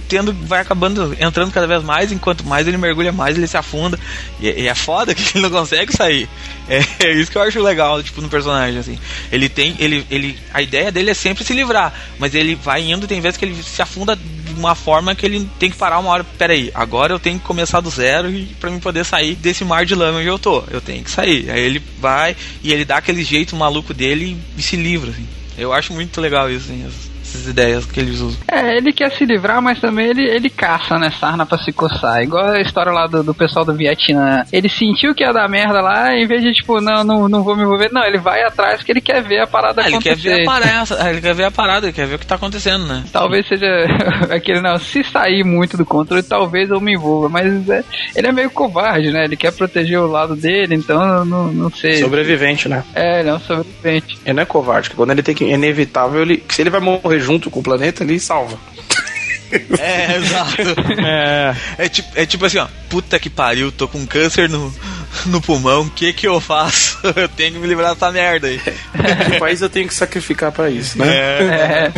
tendo, vai acabando entrando cada vez mais, enquanto mais ele mergulha, mais ele se afunda. E, e é foda que ele não consegue sair. É, é isso que eu acho legal, tipo, no personagem, assim. Ele tem. Ele, ele, a ideia dele é sempre se livrar, mas ele vai indo, tem vezes que ele se afunda de uma forma que ele tem que parar uma hora. Peraí, agora eu tenho que começar do zero e para mim poder sair desse mar de lama onde eu tô. Eu tenho que sair. Aí ele vai e ele dá aquele jeito maluco dele e, se livra, assim. Eu acho muito legal isso, assim, essas, ideias que eles usam. É, ele quer se livrar, mas também ele, ele caça, né, sarna pra se coçar. Igual a história lá do, do pessoal do Vietnã. Ele sentiu que ia dar merda lá, em vez de, tipo, não, não, não vou me envolver. Não, ele vai atrás porque ele quer ver a parada Ah, ele quer acontecer. ver a parada, ele quer ver a parada, ele quer ver o que tá acontecendo, né? Talvez seja aquele, não, se sair muito do controle, talvez eu me envolva. Mas é, ele é meio covarde, né? Ele quer proteger o lado dele, então eu não, não sei. Sobrevivente, né? É, ele é um sobrevivente. Ele não é covarde, que quando ele tem que. É inevitável, ele. Se ele vai morrer junto com o planeta, ele salva. É, exato. É, É tipo, é tipo assim, ó, puta que pariu, tô com câncer no, no pulmão, o que que eu faço? Eu tenho que me livrar dessa merda aí. que país eu tenho que sacrificar pra isso, né? É.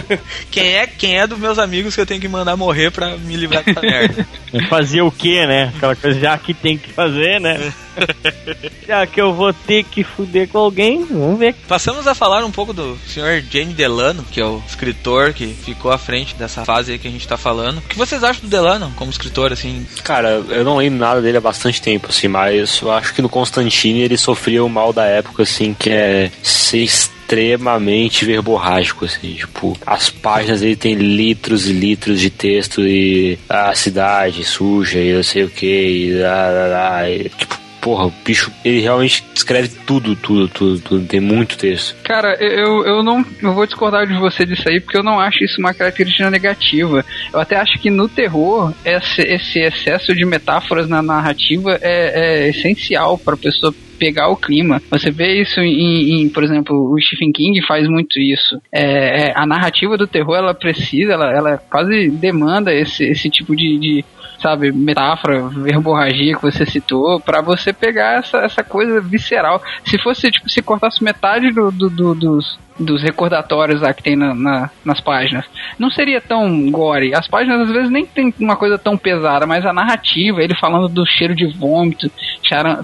Quem é, quem é dos meus amigos que eu tenho que mandar morrer pra me livrar dessa merda? fazer o que, né? Aquela coisa já que tem que fazer, né? já que eu vou ter que fuder com alguém, vamos ver. Passamos a falar um pouco do Sr. Jamie Delano, que é o escritor que ficou à frente dessa fase aí que a gente tá falando. O que vocês acham do Delano como escritor, assim? Cara, eu não lembro nada dele há bastante tempo, assim, mas eu acho que no Constantine ele sofria o mal da época, assim, que é ser extremamente verborrágico, assim, tipo, as páginas ele tem litros e litros de texto e a cidade suja e eu sei o que, e, lá, lá, lá, e, tipo, porra, o bicho, ele realmente escreve tudo, tudo, tudo, tudo, tem muito texto. Cara, eu, eu não eu vou discordar de você disso aí, porque eu não acho isso uma característica negativa. Eu até acho que no terror, esse, esse excesso de metáforas na narrativa é, é essencial para a pessoa pegar o clima. Você vê isso em, em, por exemplo, o Stephen King faz muito isso. É, é, a narrativa do terror, ela precisa, ela, ela quase demanda esse, esse tipo de, de sabe, metáfora, verborragia que você citou, para você pegar essa, essa coisa visceral. Se fosse, tipo, se cortasse metade do, do, do- dos, dos recordatórios lá que tem na, na- nas páginas, não seria tão gore. As páginas às vezes nem tem uma coisa tão pesada, mas a narrativa, ele falando do cheiro de vômito,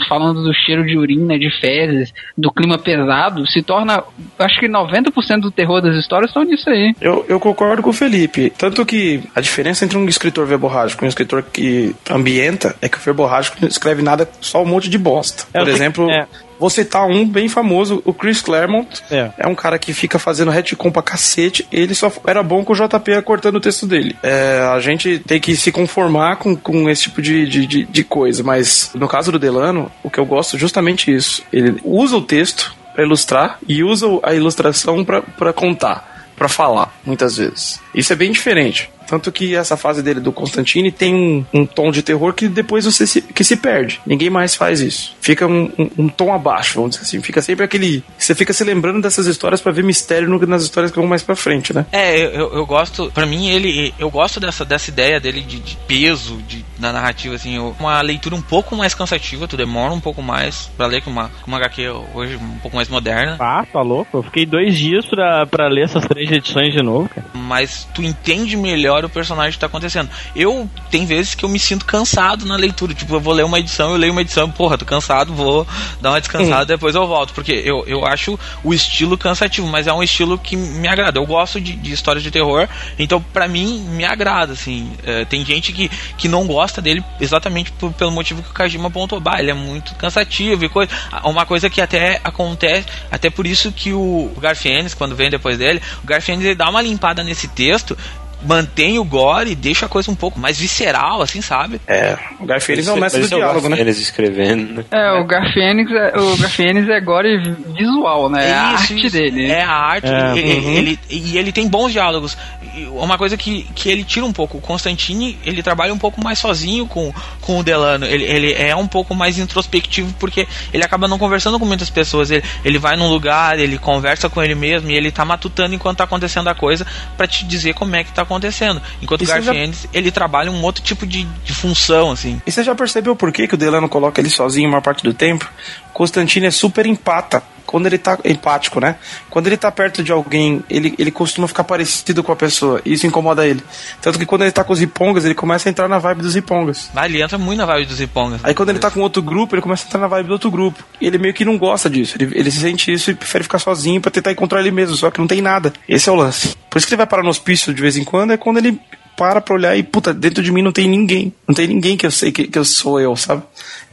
falando do cheiro de urina, de fezes, do clima pesado, se torna, acho que 90% do terror das histórias estão nisso aí. Eu, eu concordo com o Felipe. Tanto que a diferença entre um escritor verborrágico e um escritor que ambienta é que o verborrágico não escreve nada, só um monte de bosta. É, Por eu- exemplo, é. Vou citar um bem famoso, o Chris Claremont. É. É um cara que fica fazendo retcon pra cacete. Ele só era bom com o JP cortando o texto dele. É, a gente tem que se conformar com, com esse tipo de, de, de, de coisa. Mas no caso do Delano, o que eu gosto é justamente isso. Ele usa o texto pra ilustrar e usa a ilustração pra contar, pra falar, muitas vezes. Isso é bem diferente. Tanto que essa fase dele do Constantine tem um, um tom de terror que depois você se, que se perde. Ninguém mais faz isso. Fica um, um- um tom abaixo, vamos dizer assim. Fica sempre aquele. Você fica se lembrando dessas histórias pra ver mistério no- nas histórias que vão mais pra frente, né? É, eu, eu- gosto, pra mim ele, eu gosto dessa, dessa ideia dele de, de peso de, na narrativa, assim, eu- uma leitura um pouco mais cansativa, tu demora um pouco mais pra ler que uma, que uma HQ hoje um pouco mais moderna, Ah, tá louco? Eu fiquei dois dias pra, pra ler essas três edições de novo, cara. mas tu entende melhor o personagem que tá acontecendo. Eu, tem vezes que eu me sinto cansado na leitura, tipo, eu vou ler uma edição, eu leio uma edição, porra, tô cansado, vou dar uma descansada, depois eu volto, porque eu, eu acho o estilo cansativo, mas é um estilo que me agrada. Eu gosto de, de histórias de terror, então pra mim me agrada, assim. É, tem gente que, que não gosta dele exatamente por- pelo motivo que o Kajima apontou, bah, ele é muito cansativo e coisa. Uma coisa que até acontece, até por isso que o Garfienes, quando vem depois dele, o Garfienes ele dá uma limpada nesse texto, mantém o gore e deixa a coisa um pouco mais visceral, assim, sabe? É. O Fawkes é o mestre do diálogo, né? Eles escrevendo. né? É, o Garfênix é, o Garfênix é gore visual, né? É, a isso, arte isso. dele. É a arte. É, e- e- uhum. ele, e ele tem bons diálogos. E Uma coisa que, que ele tira um pouco. O Constantine, ele trabalha um pouco mais sozinho com, com o Delano. Ele, ele é um pouco mais introspectivo porque ele acaba não conversando com muitas pessoas. Ele, ele vai num lugar, ele conversa com ele mesmo e ele tá matutando enquanto tá acontecendo a coisa pra te dizer como é que tá acontecendo. Enquanto o você já- ele trabalha um outro tipo de, de função, assim. E você já percebeu por que, que o Delano coloca ele sozinho a maior parte do tempo? Constantino é super empata. Quando ele tá empático, né? Quando ele tá perto de alguém, ele, ele costuma ficar parecido com a pessoa. E isso incomoda ele. Tanto que quando ele tá com os ripongas, ele começa a entrar na vibe dos ripongas. Mas ele entra muito na vibe dos Ipongas. Aí quando ele tá com outro grupo, ele começa a entrar na vibe do outro grupo. E ele meio que não gosta disso. Ele, ele sente isso e prefere ficar sozinho pra tentar encontrar ele mesmo. Só que não tem nada. Esse é o lance. Por isso que ele vai parar no hospício de vez em quando, é quando ele para pra olhar e, puta, dentro de mim não tem ninguém. Não tem ninguém que eu sei que, que eu sou eu, sabe?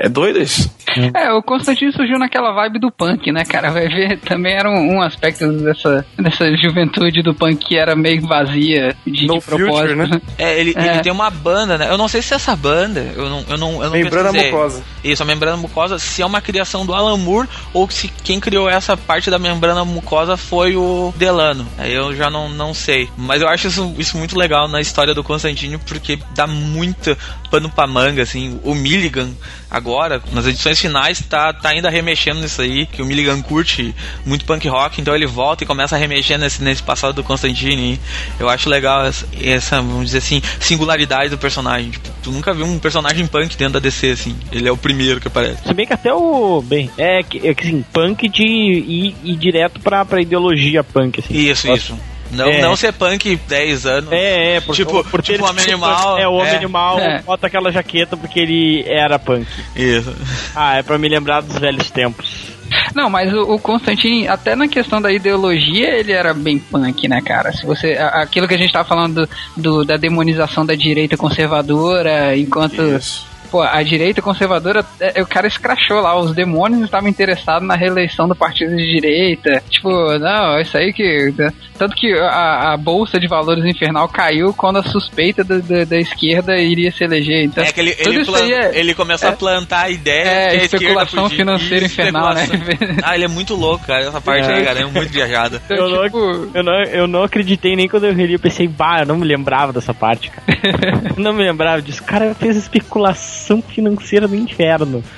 É doido isso? É, o Constantino surgiu naquela vibe do punk, né, cara? Vai ver, também era um, um aspecto dessa, dessa juventude do punk que era meio vazia de, No de propósito. future, né? É, ele, É. ele tem uma banda, né? Eu não sei se essa banda, eu não, eu não, eu não Membrana mucosa. Isso, a membrana mucosa, se é uma criação do Alan Moore ou se quem criou essa parte da membrana mucosa foi o Delano. Aí eu já não, não sei. Mas eu acho isso, isso muito legal na história do Constantino porque dá muito pano pra manga, assim. O Milligan, agora, nas edições finais, tá, tá ainda remexendo nisso aí, que o Milligan curte muito punk rock, então ele volta e começa a remexer nesse, nesse passado do Constantine. Eu acho legal essa, essa, vamos dizer assim, singularidade do personagem. Tipo, tu nunca viu um personagem punk dentro da DC, assim. Ele é o primeiro que aparece. Se bem que até o. Bem, é que, é assim, punk de ir, ir direto pra, pra ideologia punk, assim. Isso, Nossa. isso. Não, É. não ser punk 10 anos. É, é, por, Tipo- por ter tipo o Homem sido Animal. É, o Homem é. Animal É. bota aquela jaqueta porque ele era punk. Isso. Ah, é pra me lembrar dos velhos tempos. Não, mas o, o Constantine, até na questão da ideologia, ele era bem punk, né, cara? Se você. Aquilo que a gente tava falando do, do- da demonização da direita conservadora, enquanto. Isso. Pô, a direita conservadora, é, o cara escrachou lá, os demônios estavam interessados na reeleição do partido de direita. Tipo, não, isso aí que. Tanto que a, a bolsa de valores infernal caiu quando a suspeita da, da, da esquerda iria se eleger. Então, É que ele, tudo ele, isso plan- aí é, ele começou é- a plantar a ideia é, que a especulação podia- financeira Isso, infernal, né? Ah, ele é muito louco, cara. Essa parte É. aí, cara, é muito viajada. então, Eu, tipo, não, eu, não, eu não acreditei nem quando eu reli, eu pensei, bah, eu não me lembrava dessa parte, cara. Eu não me lembrava disso. O cara fez especulação financeira do inferno.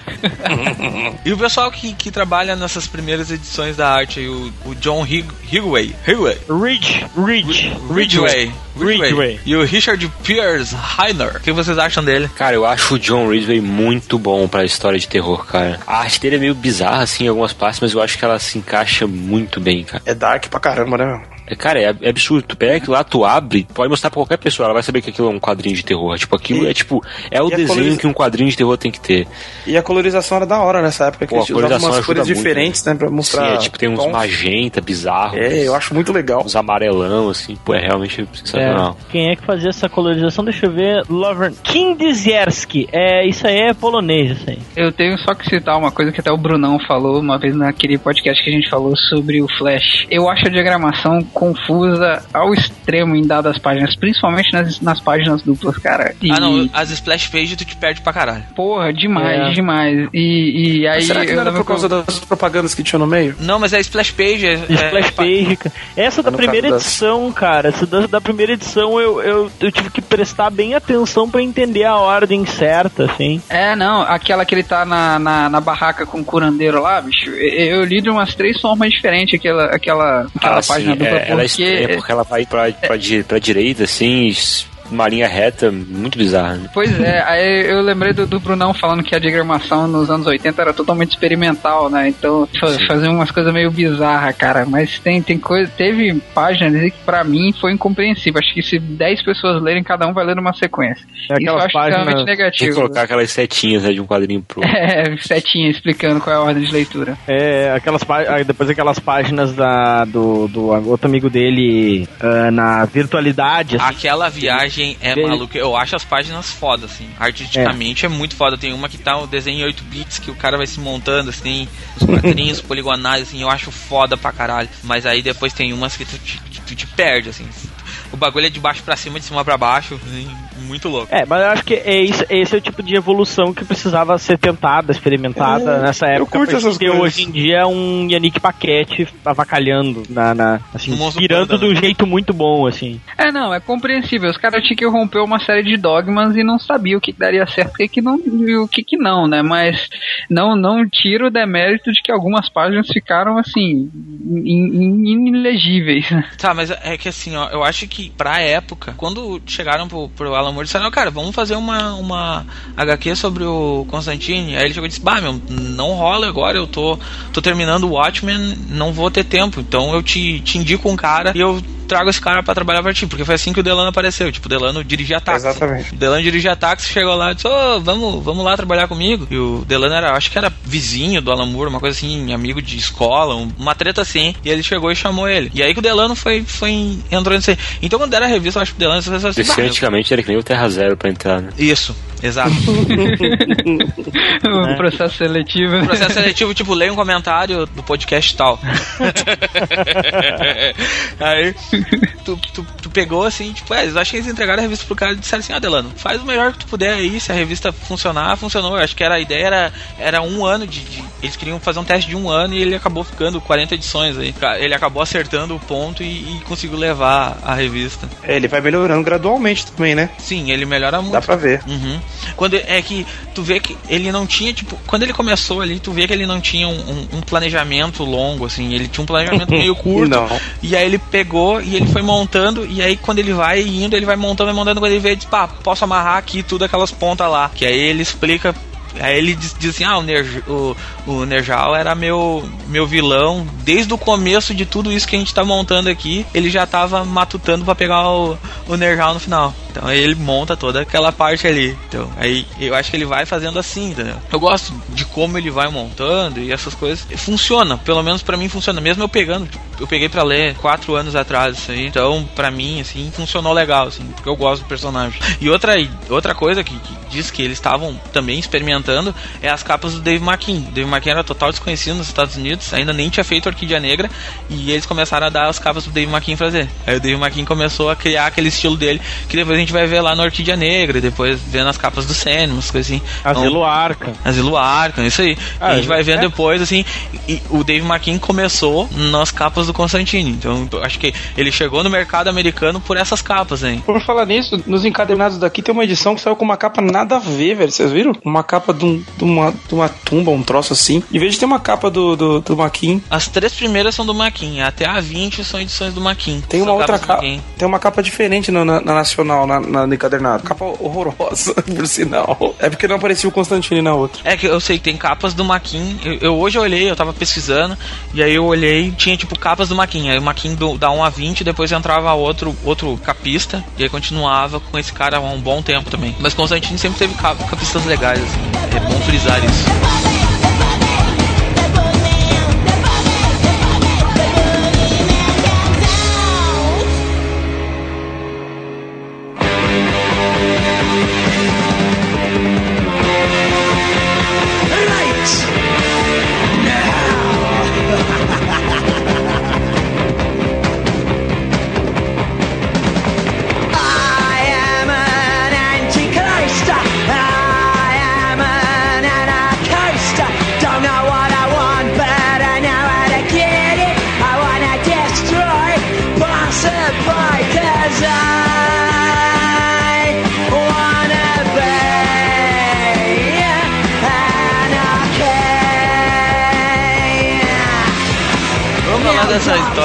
E o pessoal que, que trabalha nessas primeiras edições da arte, aí, o, o John Hig Higway, Higway, Ridge, Ridge, Ridgway, Ridgway. e o Richard Pierce Heiner. O que vocês acham dele? Cara, eu acho o John Ridgway muito bom pra história de terror, cara. A arte dele é meio bizarra, assim, em algumas partes, mas eu acho que ela se encaixa muito bem, cara. É dark pra caramba, né? Meu? Cara, é, é absurdo. Tu pega aquilo lá, tu abre, pode mostrar pra qualquer pessoa, ela vai saber que aquilo é um quadrinho de terror. Tipo, aquilo E- é tipo, é o desenho coloriza- que um quadrinho de terror tem que ter. E a colorização era da hora nessa época, que Pô, a usavam colorização umas cores muito, diferentes, né, pra Sim, mostrar. é, tipo, tem uns tons. magenta bizarros. É, eu acho muito legal. Uns amarelão, assim, pô, é realmente sensacional. É, quem é que fazia essa colorização? Deixa eu ver. Lover. Kindizierski. É, isso aí é polonês, isso aí. Eu tenho só que citar uma coisa que até o Brunão falou uma vez naquele podcast que a gente falou sobre o Flash. Eu acho a diagramação confusa ao extremo em dadas páginas, principalmente nas, nas páginas duplas, cara. E, Ah, não, as splash pages tu te perde pra caralho. Porra, demais, É. demais. E, e aí. Mas será que não era por causa das propagandas que tinha no meio? Não, mas a splash page é. Splash é, Page. cara. Essa da no primeira caso das- edição, cara, essa da, da primeira edição eu, eu, eu tive que prestar bem atenção pra entender a ordem certa, assim. É, não, aquela que ele tá na, na, na barraca com o curandeiro lá, bicho. Eu, eu li de umas três formas diferentes aquela, aquela, aquela Ah, sim, página dupla, é, ela é porque. estranha porque ela vai pra, pra, pra direita, assim, uma linha reta, muito bizarra. Né? Pois é, aí eu lembrei do, do Brunão falando que a diagramação nos anos 80 era totalmente experimental, né? Então fazia umas coisas meio bizarras, cara. Mas tem, tem coisa. Teve páginas que pra mim foi incompreensível. Acho que se 10 pessoas lerem, cada um vai ler numa sequência. Isso eu Aquelas acho páginas- extremamente Tem que negativo. colocar aquelas setinhas né, de um quadrinho pro outro. É, setinha explicando qual é a ordem de leitura. É, aquelas depois aquelas páginas da, do, do outro amigo dele ah, na virtualidade. assim. Aquela viagem é Dele- maluca. Eu acho as páginas foda, assim. Artisticamente é. muito foda. Tem uma que tá o desenho em 8 bits, que o cara vai se montando, assim, os quadrinhos poligonais, assim, eu acho foda pra caralho. Mas aí depois tem umas que tu te, tu te perde, assim. O bagulho é de baixo pra cima, de cima pra baixo, assim, muito louco. É, mas eu acho que é isso, esse é o tipo de evolução que precisava ser tentada, experimentada É, nessa eu época. curto pra essas ter coisas. hoje em dia um Yannick Paquete avacalhando, na, na, assim, um né? jeito muito bom, assim. É, não, é compreensível. Os caras tinham que romper uma série de dogmas e não sabia o que daria certo e o que, não, e o que, que não, né? Mas não, não tira o demérito de que algumas páginas ficaram assim, in- in- inelegíveis. né? Tá, mas é que assim, ó, eu acho que pra época, quando chegaram pro, pro Alan Moore, disseram, cara, vamos fazer uma, uma HQ sobre o Constantine. Aí ele chegou e disse, bah, meu, não rola agora, eu tô, tô terminando o Watchmen, não vou ter tempo. Então eu te, te indico um cara e eu trago esse cara pra trabalhar pra ti. Porque foi assim que o Delano apareceu. Tipo, o Delano dirigia táxi. Exatamente. O Delano dirigia táxi, chegou lá e disse, ô, vamos, vamos lá trabalhar comigo. E o Delano era, acho que era vizinho do Alan Moore, uma coisa assim, amigo de escola, um- uma treta assim. E ele chegou e chamou ele. E aí que o Delano foi, foi entrou nisso aí. Então quando era a revista, eu acho que o Delano assim, Esse antigamente era que nem o Terra Zero pra entrar, né? Isso, exato. o processo seletivo. Processo seletivo, tipo, leia um comentário do podcast tal. aí tu, tu, tu pegou assim, tipo, é, eu acho que eles entregaram a revista pro cara e disseram assim, ah, Delano, faz o melhor que tu puder aí, se a revista funcionar, funcionou. Eu acho que era a ideia era, era um ano de, de- Eles queriam fazer um teste de um ano e ele acabou ficando 40 edições aí. Ele acabou acertando o ponto e, e conseguiu levar a revista. É, ele vai melhorando gradualmente também, né? Sim, ele melhora muito. Dá pra ver. Uhum. Quando é que tu vê que ele não tinha, tipo, quando ele começou ali, tu vê que ele não tinha um, um- um planejamento longo, assim, ele tinha um planejamento meio curto. Não. E aí ele pegou e ele foi montando, e aí quando ele vai indo, ele vai montando e montando, quando ele vê, diz, pá, posso amarrar aqui tudo aquelas pontas lá. Que aí ele explica. Aí ele diz, diz assim, ah, o, o, o Nerjal era meu, meu vilão. Desde o começo de tudo isso que a gente tá montando aqui, ele já tava matutando pra pegar o, o Nerjal no final. Então aí ele monta toda aquela parte ali. Então, aí eu acho que ele vai fazendo assim, entendeu? Eu gosto de como ele vai montando e essas coisas. Funciona, pelo menos pra mim funciona. Mesmo eu pegando, eu peguei pra ler quatro anos atrás isso aí. Então, pra mim, assim, funcionou legal, assim, porque eu gosto do personagem. E outra, outra coisa que, que diz que eles estavam também experimentando é as capas do Dave McKean. Dave McKean era total desconhecido nos Estados Unidos, ainda nem tinha feito Orquídea Negra, e eles começaram a dar as capas pro Dave McKean fazer. Aí o Dave McKean começou a criar aquele estilo dele, que depois gente vai ver lá no Orquídea Negra, e depois vendo as capas do Sandman, umas coisas assim. Então, Asilo Arca. Asilo Arkham, isso aí. Ah, a gente vai vendo é. depois, assim, e o Dave McKean começou nas capas do Constantine. Então, acho que ele chegou no mercado americano por essas capas, hein? Por falar nisso, nos encadernados daqui tem uma edição que saiu com uma capa nada a ver, velho. Vocês viram? Uma capa de, um- de uma, de uma tumba, um troço assim. Em vez de ter uma capa do, do, do Maquin, As três primeiras são do Maquin, até a 20 são edições do Maquin. tem uma outra capa. Tem uma capa diferente na, na- na nacional, na, na, no encadernado. Capa horrorosa, por sinal. É porque não aparecia o Constantine na outra. É que eu sei, tem capas do Maquin. Eu, eu, hoje eu olhei, eu tava pesquisando, e aí eu olhei, tinha tipo capas do Maquin. Aí o Maquin da 1 a 20, depois entrava outro, outro capista, e aí continuava com esse cara há um bom tempo também. Mas Constantine sempre teve capistas legais, assim. É bom frisar isso.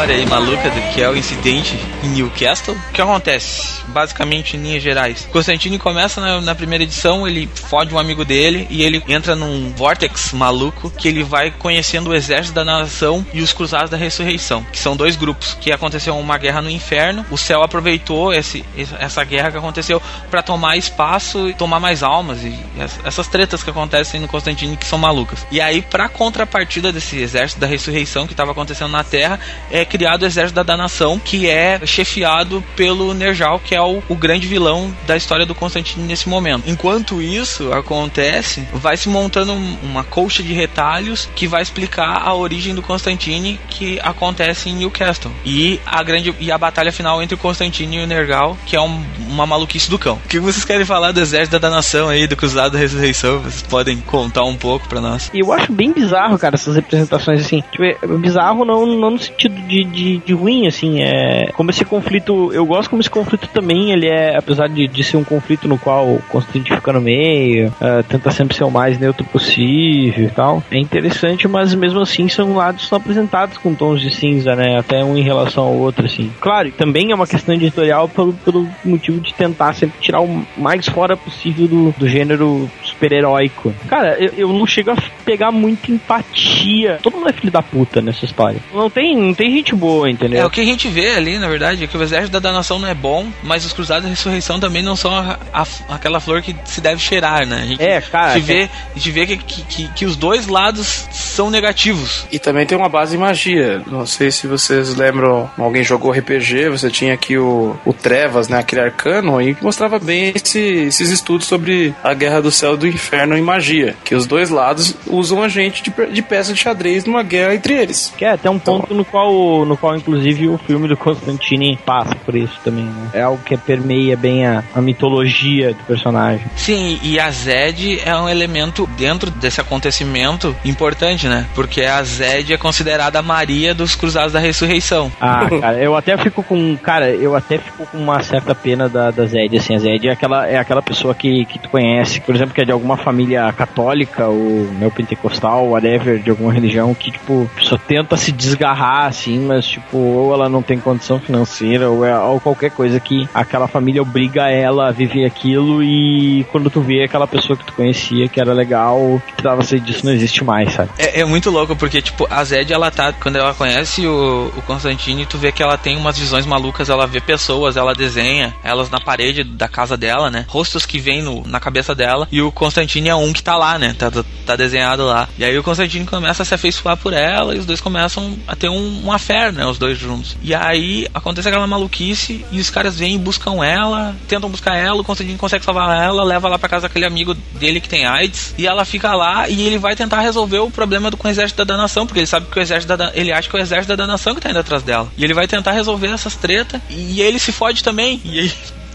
História aí maluca do que é o incidente em Newcastle, o que acontece? Basicamente, em linhas gerais. Constantine começa na, na, primeira edição, ele fode um amigo dele e ele entra num vortex maluco que ele vai conhecendo o exército da nação e os cruzados da ressurreição, que são dois grupos, que aconteceu uma guerra no inferno, o céu aproveitou esse, essa guerra que aconteceu para tomar espaço e tomar mais almas e essas tretas que acontecem no Constantine que são malucas. E aí, para contrapartida desse exército da ressurreição que estava acontecendo na Terra, é criado o Exército da Danação, que é chefiado pelo Nerjal, que é o, o grande vilão da história do Constantine nesse momento. Enquanto isso acontece, vai se montando uma colcha de retalhos que vai explicar a origem do Constantine que acontece em Newcastle. E a grande e a batalha final entre o Constantine e o Nergal, que é um, uma maluquice do cão. O que vocês querem falar do Exército da Danação aí, do Cruzado da Ressurreição? Vocês podem contar um pouco para nós? Eu acho bem bizarro, cara, essas representações assim. Tipo, é bizarro não, não no sentido de, de, de, ruim, assim, é como esse conflito, eu gosto como esse conflito também, ele é, apesar de, de ser um conflito no qual Constantine fica no meio, uh, tenta sempre ser o mais neutro possível e tal, é interessante, mas mesmo assim são lados são apresentados com tons de cinza, né, até um em relação ao outro, assim. Claro, também é uma questão editorial pelo, pelo motivo de tentar sempre tirar o mais fora possível do, do gênero super-heróico. Cara, eu, eu não chego a pegar muita empatia. Todo mundo é filho da puta nessa história. Não tem não tem gente boa, entendeu? É, o que a gente vê ali, na verdade, é que o exército da danação não é bom, mas os cruzados da ressurreição também não são a, a, aquela flor que se deve cheirar, né? A gente, é, cara. A gente vê, a gente vê que, que, que, os dois lados são negativos. E também tem uma base em magia. Não sei se vocês lembram, alguém jogou RPG, você tinha aqui o, o Trevas, né? Aquele arcano, e mostrava bem esse, esses estudos sobre a guerra do céu e do inferno em magia. Que os dois lados usam a gente de, de peça de xadrez numa guerra entre eles. Que é até um ponto então, no qual, no qual inclusive o filme do Constantine passa por isso também, né? É algo que permeia bem a, a mitologia do personagem. Sim, e a Zed é um elemento dentro desse acontecimento importante, né? Porque a Zed é considerada a Maria dos Cruzados da Ressurreição. Ah, cara, eu até fico com, cara, eu até fico com uma certa pena da, da Zed, assim, a Zed é aquela, é aquela pessoa que, que tu conhece, por exemplo, que é de alguma família católica ou neopentecostal, whatever, de alguma religião, que, tipo, só tenta se desgarrar assim, mas tipo, ou ela não tem condição financeira, ou, é, ou qualquer coisa que aquela família obriga ela a viver aquilo e quando tu vê aquela pessoa que tu conhecia, que era legal, que precisava ser disso, não existe mais, sabe? É, é, muito louco, porque, tipo, a Zed, ela tá, quando ela conhece o, o Constantine, tu vê que ela tem umas visões malucas, ela vê pessoas, ela desenha elas na parede da casa dela, né? Rostos que vêm no, na cabeça dela, e o Constantine é um que tá lá, né? Tá, tá, tá desenhado lá. E aí o Constantine começa a se afeiçoar por ela, e os dois começam a ter um, uma fé, né? Os dois juntos. E aí acontece aquela maluquice e os caras vêm e buscam ela, tentam buscar ela, o Constantine consegue salvar ela, leva lá pra casa daquele amigo dele que tem AIDS, e ela fica lá e ele vai tentar resolver o problema do, com o exército da danação, porque ele sabe que o exército da ele acha que é o exército da danação que tá indo atrás dela. E ele vai tentar resolver essas tretas e ele se fode também. E aí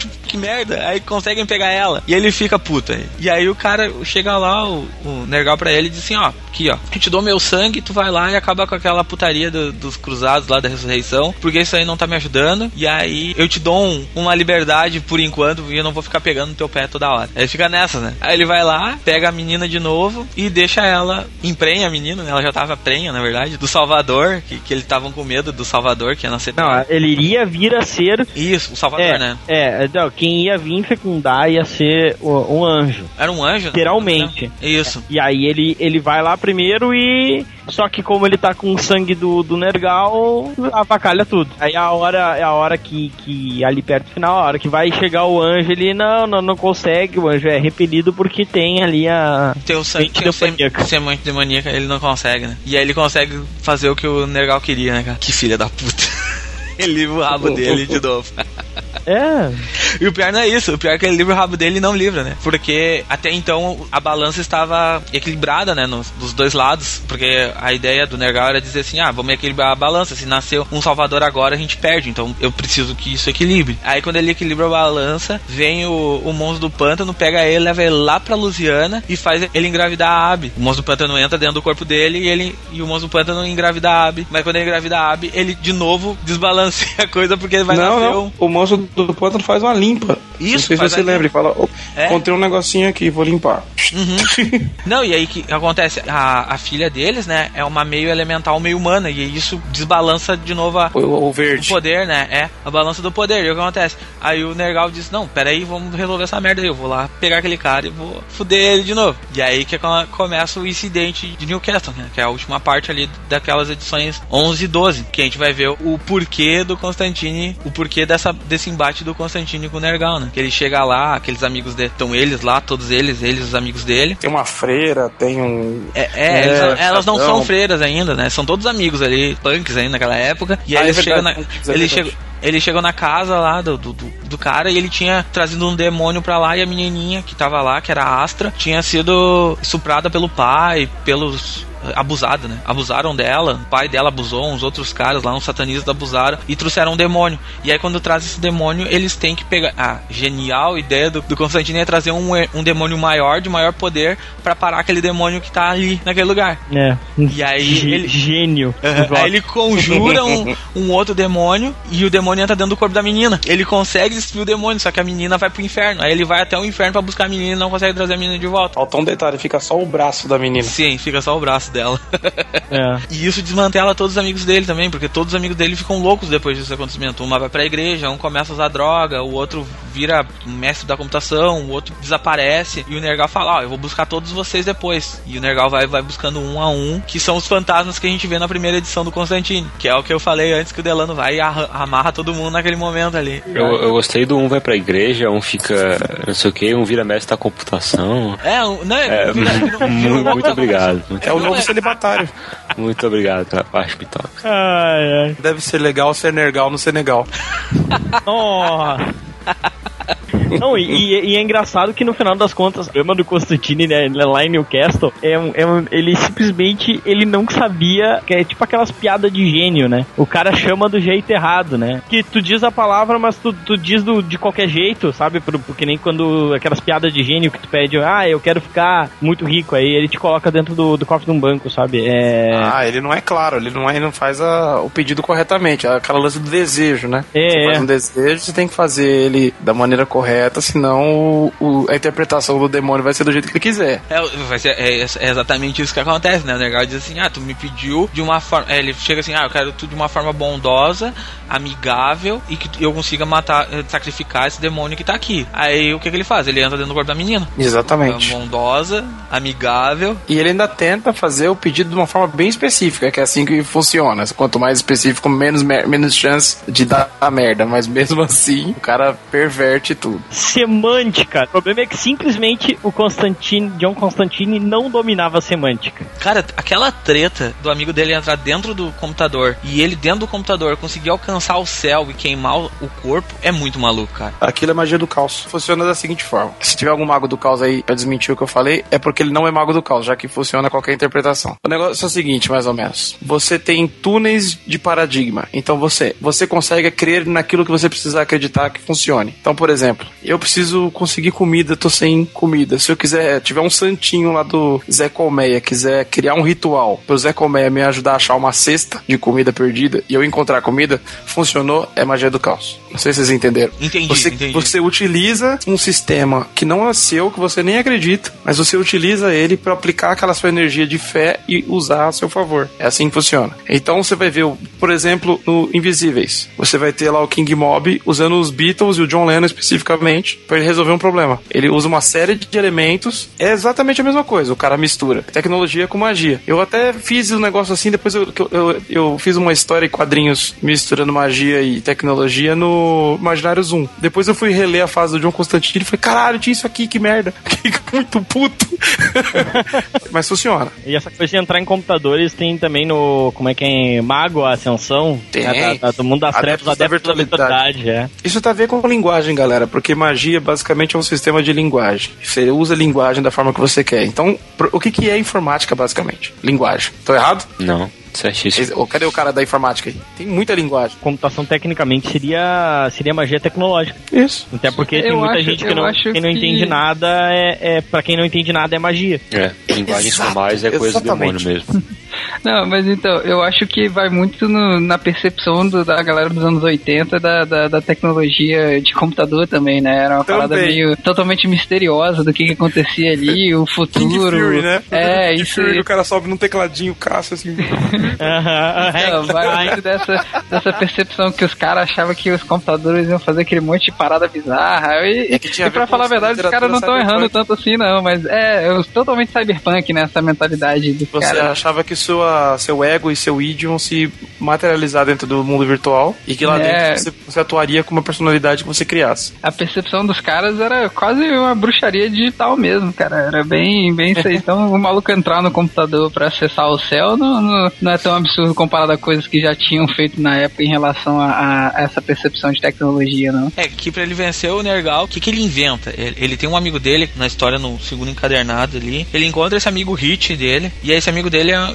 que merda. Aí conseguem pegar ela. E ele fica puta. E aí o cara chega lá, o, o Nergal pra ele e diz assim: ó, aqui ó, eu te dou meu sangue, tu vai lá e acaba com aquela putaria do, dos cruzados lá da ressurreição, porque isso aí não tá me ajudando. E aí eu te dou um, uma liberdade por enquanto e eu não vou ficar pegando no teu pé toda hora. Aí fica nessa, né? Aí ele vai lá, pega a menina de novo e deixa ela, emprenha a menina, né? Ela já tava prenha, na verdade, do Salvador, que, que eles estavam com medo do Salvador, que ia nascer. Não, ele iria vir a ser. Isso, o Salvador, é, né? É, não, quem ia vir fecundar ia ser um anjo. Era um anjo? né? Literalmente. Isso. E aí ele, ele vai lá primeiro e. Só que como ele tá com o sangue do, do Nergal, avacalha tudo. Aí a hora, é a hora que, que ali perto do final, a hora que vai chegar o anjo, ele não, não, não consegue, o anjo é repelido porque tem ali a. Tem o sangue, demoníaca. semente demoníaca, ele não consegue, né? E aí ele consegue fazer o que o Nergal queria, né, cara? Que filha da puta. ele livra o rabo dele de novo. É. E o pior não é isso, o pior é que ele livra o rabo dele e não livra, né? Porque até então a balança estava equilibrada, né? Nos, dos dois lados. Porque a ideia do Nergal era dizer assim: ah, vamos equilibrar a balança. Se nasceu um Salvador agora, a gente perde. Então eu preciso que isso equilibre. Aí quando ele equilibra a balança, vem o, o monstro do pântano, pega ele, leva ele lá pra Lusiana e faz ele engravidar a Abby. O monstro do pântano entra dentro do corpo dele e ele e o monstro do pântano engravida a Abby. Mas quando ele engravida a Abby, ele de novo desbalanceia a coisa porque ele vai não, nascer não. um. O monstro do pântano faz uma limpa. Isso, Não sei se você lembra. Ele fala: "Ô, É. Encontrei um negocinho aqui, vou limpar. Não, e aí que acontece? A, a filha deles, né, é uma meio elemental, meio humana, e isso desbalança de novo a, o, o o verde. poder, né? É, a balança do poder. E o que acontece? Aí o Nergal diz: Não, peraí, vamos resolver essa merda aí. Eu vou lá pegar aquele cara e vou fuder ele de novo. E aí que co- começa o incidente de Newcastle, né? Que é a última parte ali daquelas edições 11 e 12. Que a gente vai ver o porquê do Constantine, o porquê dessa, desse embate do Constantine com o Nergal, né? Que ele chega lá, aqueles amigos dele, estão eles lá, todos eles, eles, os amigos dele. Tem uma freira, tem um. É, é, É, eles- elas não são freiras ainda, né? São todos amigos ali, punks ainda naquela época. E aí Ah, é eles chegam verdade, na, é ele, chegou, ele chegou na casa lá do, do, do- cara e ele tinha trazido um demônio pra lá e a menininha que tava lá, que era a Astra, tinha sido estuprada pelo pai, pelos abusada, né? Abusaram dela, o pai dela abusou, uns outros caras lá, uns satanistas abusaram e trouxeram um demônio. E aí quando traz esse demônio, eles têm que pegar. A genial ideia do, do Constantino é trazer um, um demônio maior, de maior poder, pra parar aquele demônio que tá ali naquele lugar. É. E aí Gê- ele- Gênio. Aí ele conjura um, um outro demônio e o demônio entra dentro do corpo da menina. Ele consegue destruir o demônio, só que a menina vai pro inferno. Aí ele vai até o inferno pra buscar a menina e não consegue trazer a menina de volta. Falta um detalhe, fica só o braço da menina. Sim, fica só o braço dela. É. E isso desmantela todos os amigos dele também, porque todos os amigos dele ficam loucos depois desse acontecimento. Uma vai pra igreja, um começa a usar droga, o outro vira mestre da computação, o outro desaparece, e o Nergal fala, ó, eu vou buscar todos vocês depois. E o Nergal vai, vai buscando um a um, que são os fantasmas que a gente vê na primeira edição do Constantine, que é o que eu falei antes que o Delano vai e arra- amarra todo mundo naquele momento ali. Eu, eu gostei do um vai pra igreja, um fica não sei o que, um vira mestre da computação. É, um- não, É, vira- vira- vira um- muito, muito obrigado. Muito, É o novo é- celibatário. muito obrigado pela parte, Pitoca. Ai, ai. Deve ser legal ser nergal no Senegal. Nossa. Não, e, e- é engraçado que no final das contas, o problema do Constantine né, lá em Newcastle é, um, é um- ele simplesmente ele não sabia, que é tipo aquelas piadas de gênio, né? O cara chama do jeito errado, né? Que tu diz a palavra, mas tu, tu diz do, de qualquer jeito, sabe? Por- Porque nem quando aquelas piadas de gênio que tu pede, ah, eu quero ficar muito rico, aí ele te coloca dentro do, do cofre de um banco, sabe? É. Ah, ele não é claro, ele não, é, ele não faz a- o pedido corretamente. É aquela lance do desejo, né? É, você é. faz um desejo, você tem que fazer ele da maneira correta, senão o- o- a interpretação do demônio vai ser do jeito que ele quiser. É, ser- é- é exatamente isso que acontece, né? O Nergal diz assim: ah, tu me pediu de uma forma. é, ele chega assim: ah, eu quero tudo de uma forma bondosa, amigável e que eu consiga matar, eh, sacrificar esse demônio que tá aqui. Aí o que, que ele faz? Ele entra dentro do corpo da menina. Exatamente. Bondosa, amigável. E ele ainda tenta fazer o pedido de uma forma bem específica, que é assim que funciona. Quanto mais específico, menos, menos chance de dar a merda. Mas mesmo assim, o cara perverte tudo. Semântica. O problema é que simplesmente o Constantine, John Constantine não dominava a semântica. Cara, aquela treta do amigo dele entrar dentro do computador e ele dentro do computador conseguir alcançar o céu e queimar o corpo é muito maluco, cara. Aquilo é magia do caos. Funciona da seguinte forma: se tiver algum mago do caos aí pra desmentir o que eu falei, é porque ele não é mago do caos, já que funciona qualquer interpretação. O negócio é o seguinte, mais ou menos: você tem túneis de paradigma. Então você, você consegue crer naquilo que você precisa acreditar que funcione. Então, por exemplo, eu preciso conseguir comida, tô sem comida. Se eu quiser, tiver um santinho lá do Zé Colmeia, quiser criar um ritual pro Zé Colmeia me ajudar a achar uma cesta de comida perdida e eu encontrar comida, funcionou, é magia do caos. Não sei se vocês entenderam. Entendi, Você, entendi. você utiliza um sistema que não é seu, que você nem acredita, mas você utiliza ele para aplicar aquela sua energia de fé e usar a seu favor. É assim que funciona. Então você vai ver, por exemplo, no Invisíveis. Você vai ter lá o King Mob usando os Beatles e o John Lennon especificamente basicamente, para ele resolver um problema. Ele usa uma série de elementos, é exatamente a mesma coisa, o cara mistura tecnologia com magia. Eu até fiz um negócio assim, depois eu, eu, eu, fiz uma história em quadrinhos misturando magia e tecnologia no Imaginário Zoom. Depois eu fui reler a fase do John Constantine e falei, caralho, tinha isso aqui, que merda. Fiquei muito puto. Mas funciona. E essa coisa de entrar em computadores tem também no. Como é que é? Mago, a Ascensão? Tem. É, da- da- do mundo das trevas, Adeptos da virtualidade. virtualidade, é. Isso tem a ver com linguagem, galera, porque magia basicamente é um sistema de linguagem. Você usa a linguagem da forma que você quer. Então, o que, que é informática, basicamente? Linguagem. Tô errado? Não, certíssimo. Cadê o cara da informática aí? Tem muita linguagem. Computação tecnicamente seria, seria magia tecnológica. Isso. Até porque tem Eu muita acho- gente que não, quem não que- entende nada é, é. Pra quem não entende nada é magia. É, linguagens Exato, formais é coisa do demônio exatamente. mesmo. Não, mas então, eu acho que vai muito no- na percepção do- da galera dos anos 80 da, da, da tecnologia de computador também, né? Era uma Também. parada meio totalmente misteriosa do que, que acontecia ali, o futuro. King Fury, né? É, King isso. Fury, o cara sobe num tecladinho, caça assim. Não, vai muito dessa, dessa percepção que os caras achavam que os computadores iam fazer aquele monte de parada bizarra. E, É e pra falar a verdade, os caras não estão errando tanto assim, não. Mas é, é totalmente cyberpunk nessa mentalidade dos Você caras. achava que sua, seu ego e seu id iam se materializar dentro do mundo virtual e que lá É. dentro você, você atuaria com uma personalidade que você criasse. A percepção dos caras era quase uma bruxaria digital mesmo, cara. Era bem, bem isso aí. Então, o maluco entrar no computador pra acessar o céu não, não, não é tão absurdo comparado a coisas que já tinham feito na época em relação a, a essa percepção de tecnologia, não. É, que pra ele vencer o Nergal, o que, que ele inventa? Ele, ele tem um amigo dele na história, no segundo encadernado ali. Ele encontra esse amigo Hit dele, e aí esse amigo dele ah,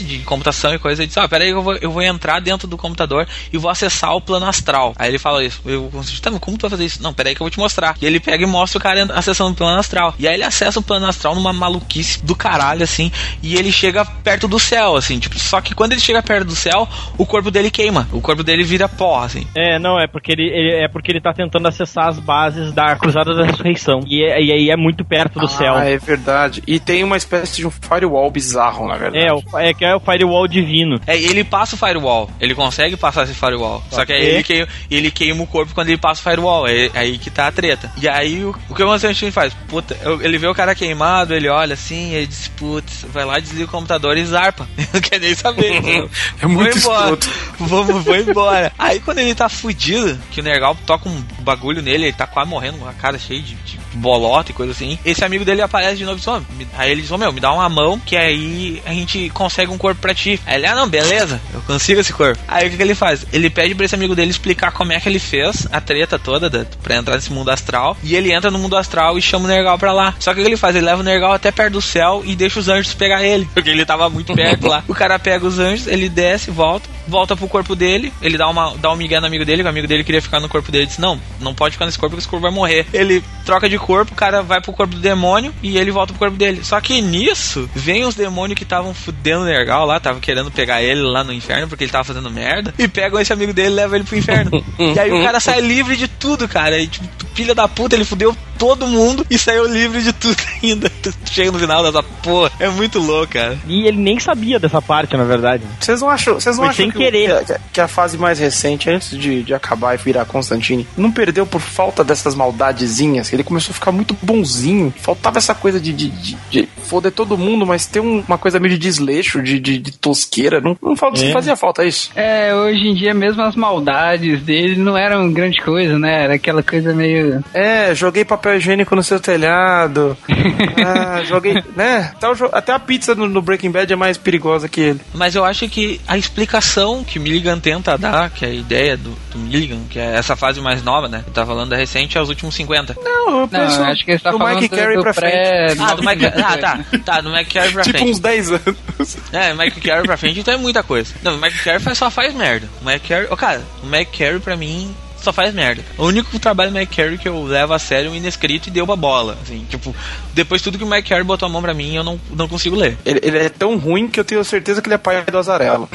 conhece de computação e coisa. Ele diz: Ah, peraí, eu vou, eu vou entrar dentro do computador e vou acessar o plano astral. Aí ele fala isso: Eu consigo, tá, como tu vai fazer isso? Não, peraí que eu vou te mostrar. E ele pega e mostra o cara acessando o plano astral. E aí ele acessa o plano astral numa maluquice do caralho, assim, e ele chega perto do céu, assim, tipo, só que quando ele chega perto do céu, o corpo dele queima. O corpo dele vira pó, assim. É, não, é porque ele, ele- é porque ele tá tentando acessar as bases da Cruzada da Ressurreição. E, é- aí é muito perto do céu. Ah, é verdade. E tem uma espécie de um firewall bizarro, na verdade. É, o- é que é o firewall divino. É, ele passa o firewall. Ele consegue passar esse firewall. Só que aí ele queima, ele queima o corpo quando ele passa o firewall. É aí que tá a treta. E aí o, o que o Constantine faz? Puta, ele vê o cara queimado, ele olha assim, ele diz, putz, vai lá, desliga o computador e zarpa. Não quer nem saber. É muito escroto. Vamos, vou embora. Aí quando ele tá fudido, que o Nergal toca um bagulho nele, ele tá quase morrendo, com a cara cheia de, de bolota e coisa assim. Esse amigo dele aparece de novo e diz, "Ô, me- aí ele diz, ô meu, me dá uma mão, que aí a gente consegue um corpo pra ti. Aí ele, ah não, beleza, eu consigo esse corpo. Aí o que, que ele faz? Ele pede pra esse amigo dele explicar como é que ele fez a treta toda da, pra entrar nesse mundo astral. E ele entra no mundo astral e chama o Nergal pra lá. Só que o que ele faz? Ele leva o Nergal até perto do céu e deixa os anjos pegar ele. Porque ele tava muito perto lá. O cara pega os anjos, ele desce, volta, volta pro corpo dele, ele dá, uma, dá um migué no amigo dele, que o amigo dele queria ficar no corpo dele. Disse, não, não pode ficar nesse corpo, porque esse corpo vai morrer. Ele troca de corpo, o cara vai pro corpo do demônio e ele volta pro corpo dele. Só que nisso, vem os demônios que estavam fudendo o Nergal lá, estavam querendo pegar ele lá no inferno, porque ele tava fazendo merda, e pegam esse amigo dele e levam ele pro inferno. e aí o cara sai livre de tudo, cara. E tipo, filha da puta, ele fudeu todo mundo e saiu livre de tudo ainda. Chega no final dessa porra. É muito louco, cara. E ele nem sabia dessa parte, na verdade. Vocês não acham, vocês não Foi acham sem que, querer. que a- que a fase mais recente, antes de, de acabar e virar Constantine, não perdeu por falta dessas maldadezinhas? Ele começou a ficar muito bonzinho. Faltava essa coisa de, de, de- de foder todo mundo, mas ter um- uma coisa meio de desleixo, de, de, de tosqueira. Não, não falta, É. fazia falta isso. É, hoje em dia mesmo as maldades dele não eram grande coisa, né? Era aquela coisa meio. É, joguei papel higiênico no seu telhado. ah, joguei, né? Até, o jo- até a pizza no, no Breaking Bad é mais perigosa que ele. Mas eu acho que a explicação que o Milligan tenta dar, que é a ideia do, do Milligan, que é essa fase mais nova, né? Tava falando da recente, é os últimos 50. Não, eu Não, penso eu acho que ele tá do falando Mike do, Carey do pra frente. Ah, do Mike. Ah, tá. Tá, do Mike Carey pra Tipo frente. uns 10 anos. É, o Mike Carey pra frente então é muita coisa. Não, o faz- só faz merda. O Carey. Ô, cara, o Mike Carey pra mim só faz merda. O único trabalho do Mike Carey que eu levo a sério é o inescrito e deu uma bola. Assim, tipo, depois tudo que o Mike Carey botou a mão pra mim, eu não, não consigo ler. Ele, ele é tão ruim que eu tenho certeza que ele é pai do Azarelo.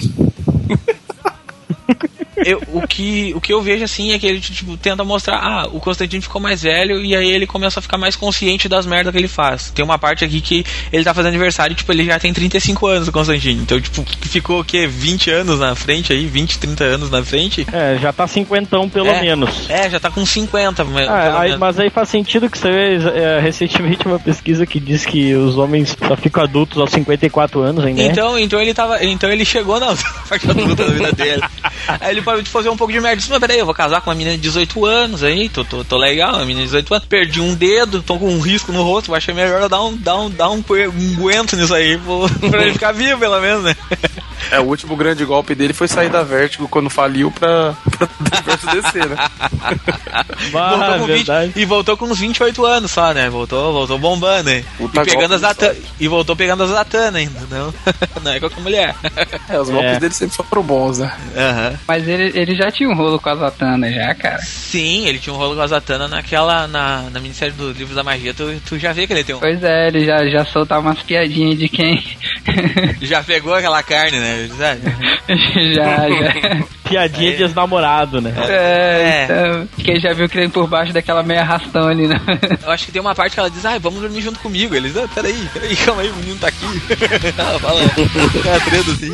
Eu, o, que, o que eu vejo assim é que ele tipo, tenta mostrar, ah, o Constantino ficou mais velho e aí ele começa a ficar mais consciente das merdas que ele faz. Tem uma parte aqui que ele tá fazendo aniversário, tipo, ele já tem 35 anos, o Constantino. Então, tipo, ficou o quê? 20 anos na frente aí, 20, 30 anos na frente. É, já tá cinquentão pelo é, menos. É, já tá com 50. Ah, aí, mas aí faz sentido que você vê é, recentemente uma pesquisa que diz que os homens só ficam adultos aos 54 anos ainda. Então, então ele tava. Então ele chegou na parte adulta da vida dele. Aí ele parou de fazer um pouco de merda. Disse, mas peraí, eu vou casar com uma menina de 18 anos aí, tô, tô, tô legal, uma menina de 18 anos. Perdi um dedo, tô com um risco no rosto, achei melhor dar um, dar um, dar um, um nisso aí pra ele ficar vivo, pelo menos, né? É, o último grande golpe dele foi sair da Vertigo quando faliu pra, pra descer, né? Bah, voltou 20, e voltou com uns 28 anos só, né? Voltou, voltou bombando, hein? E, pegando as e voltou pegando as Atana ainda, não? não é qualquer mulher. É, os golpes é. dele sempre foram bons, né? Uhum. Mas ele, ele já tinha um rolo com a Zatanna, já, cara. Sim, ele tinha um rolo com a Zatanna naquela. Na, na minissérie do Livro da Magia, tu, tu já vê que ele tem um. Pois é, ele já, já soltava umas piadinhas de quem. Já pegou aquela carne, né? já, já. Piadinha é. de ex-namorado, né? É, é. Então, quem já viu que tem por baixo daquela meia arrastão ali, né? Eu acho que tem uma parte que ela diz, ah, vamos dormir junto comigo. Eles, ah, peraí, peraí, calma aí, o menino tá aqui. ah, fala, é tredo assim.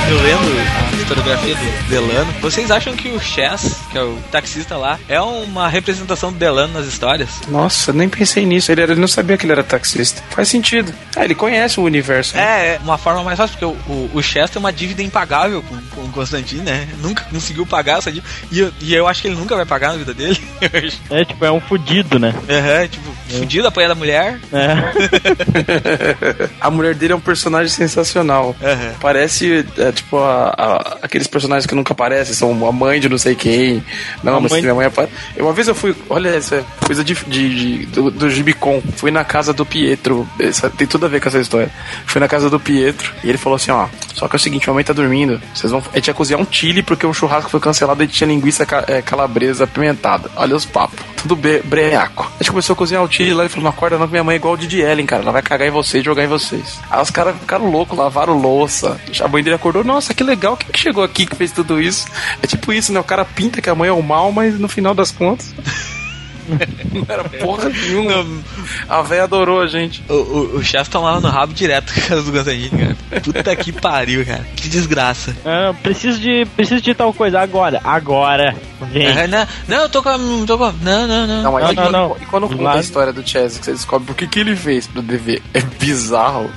Eu lendo historiografia do Delano. Vocês acham que o Chess, que é o taxista lá, é uma representação do Delano nas histórias? Nossa, nem pensei nisso. Ele, ele não sabia que ele era taxista. Faz sentido. Ah, ele conhece o universo. Né? É, uma forma mais fácil, porque o, o, o Chess tem uma dívida impagável com, com o Constantine, né? Nunca conseguiu pagar essa dívida. E eu, e eu acho que ele nunca vai pagar na vida dele. é, tipo, é um fudido, né? É, tipo, é. fudido, apanha da mulher. É. a mulher dele é um personagem sensacional. Uhum. Parece, é, tipo, a, a, aqueles personagens que nunca aparecem, são a mãe de não sei quem. Não, a mas mãe... minha mãe aparece. Uma vez eu fui, olha essa coisa de, de, de do, do Gibicon. Fui na casa do Pietro. Essa, tem tudo a ver com essa história. Fui na casa do Pietro e ele falou assim: ó, só que é o seguinte, minha mãe tá dormindo. Vocês vão. A gente ia cozinhar um chile porque o churrasco foi cancelado e tinha linguiça é, calabresa apimentada. Olha os papos. Tudo breaco. A gente começou a cozinhar o chile lá e falou: não acorda não, minha mãe é igual o Didi Ellen, cara. Ela vai cagar em vocês e jogar em vocês. Aí os caras ficaram loucos, lavaram louça. A mãe dele acordou: nossa, que legal. Quem que chegou aqui que fez tudo isso? É tipo isso, né? O cara pinta que a mãe é o mal, mas no final das contas. Não era porra nenhuma. A véia adorou a gente. O, o, o chefe tomava no rabo direto com a casa do Gonzaguinho, cara. Puta que pariu, cara. Que desgraça. Ah, preciso de. Preciso de tal coisa agora. Agora. Vem. Ah, não, não, eu tô com. Tô com não, não, não. Não, mas não, não, não. E quando conta a história do Chess, que você descobre por que, que ele fez pro DV, é bizarro.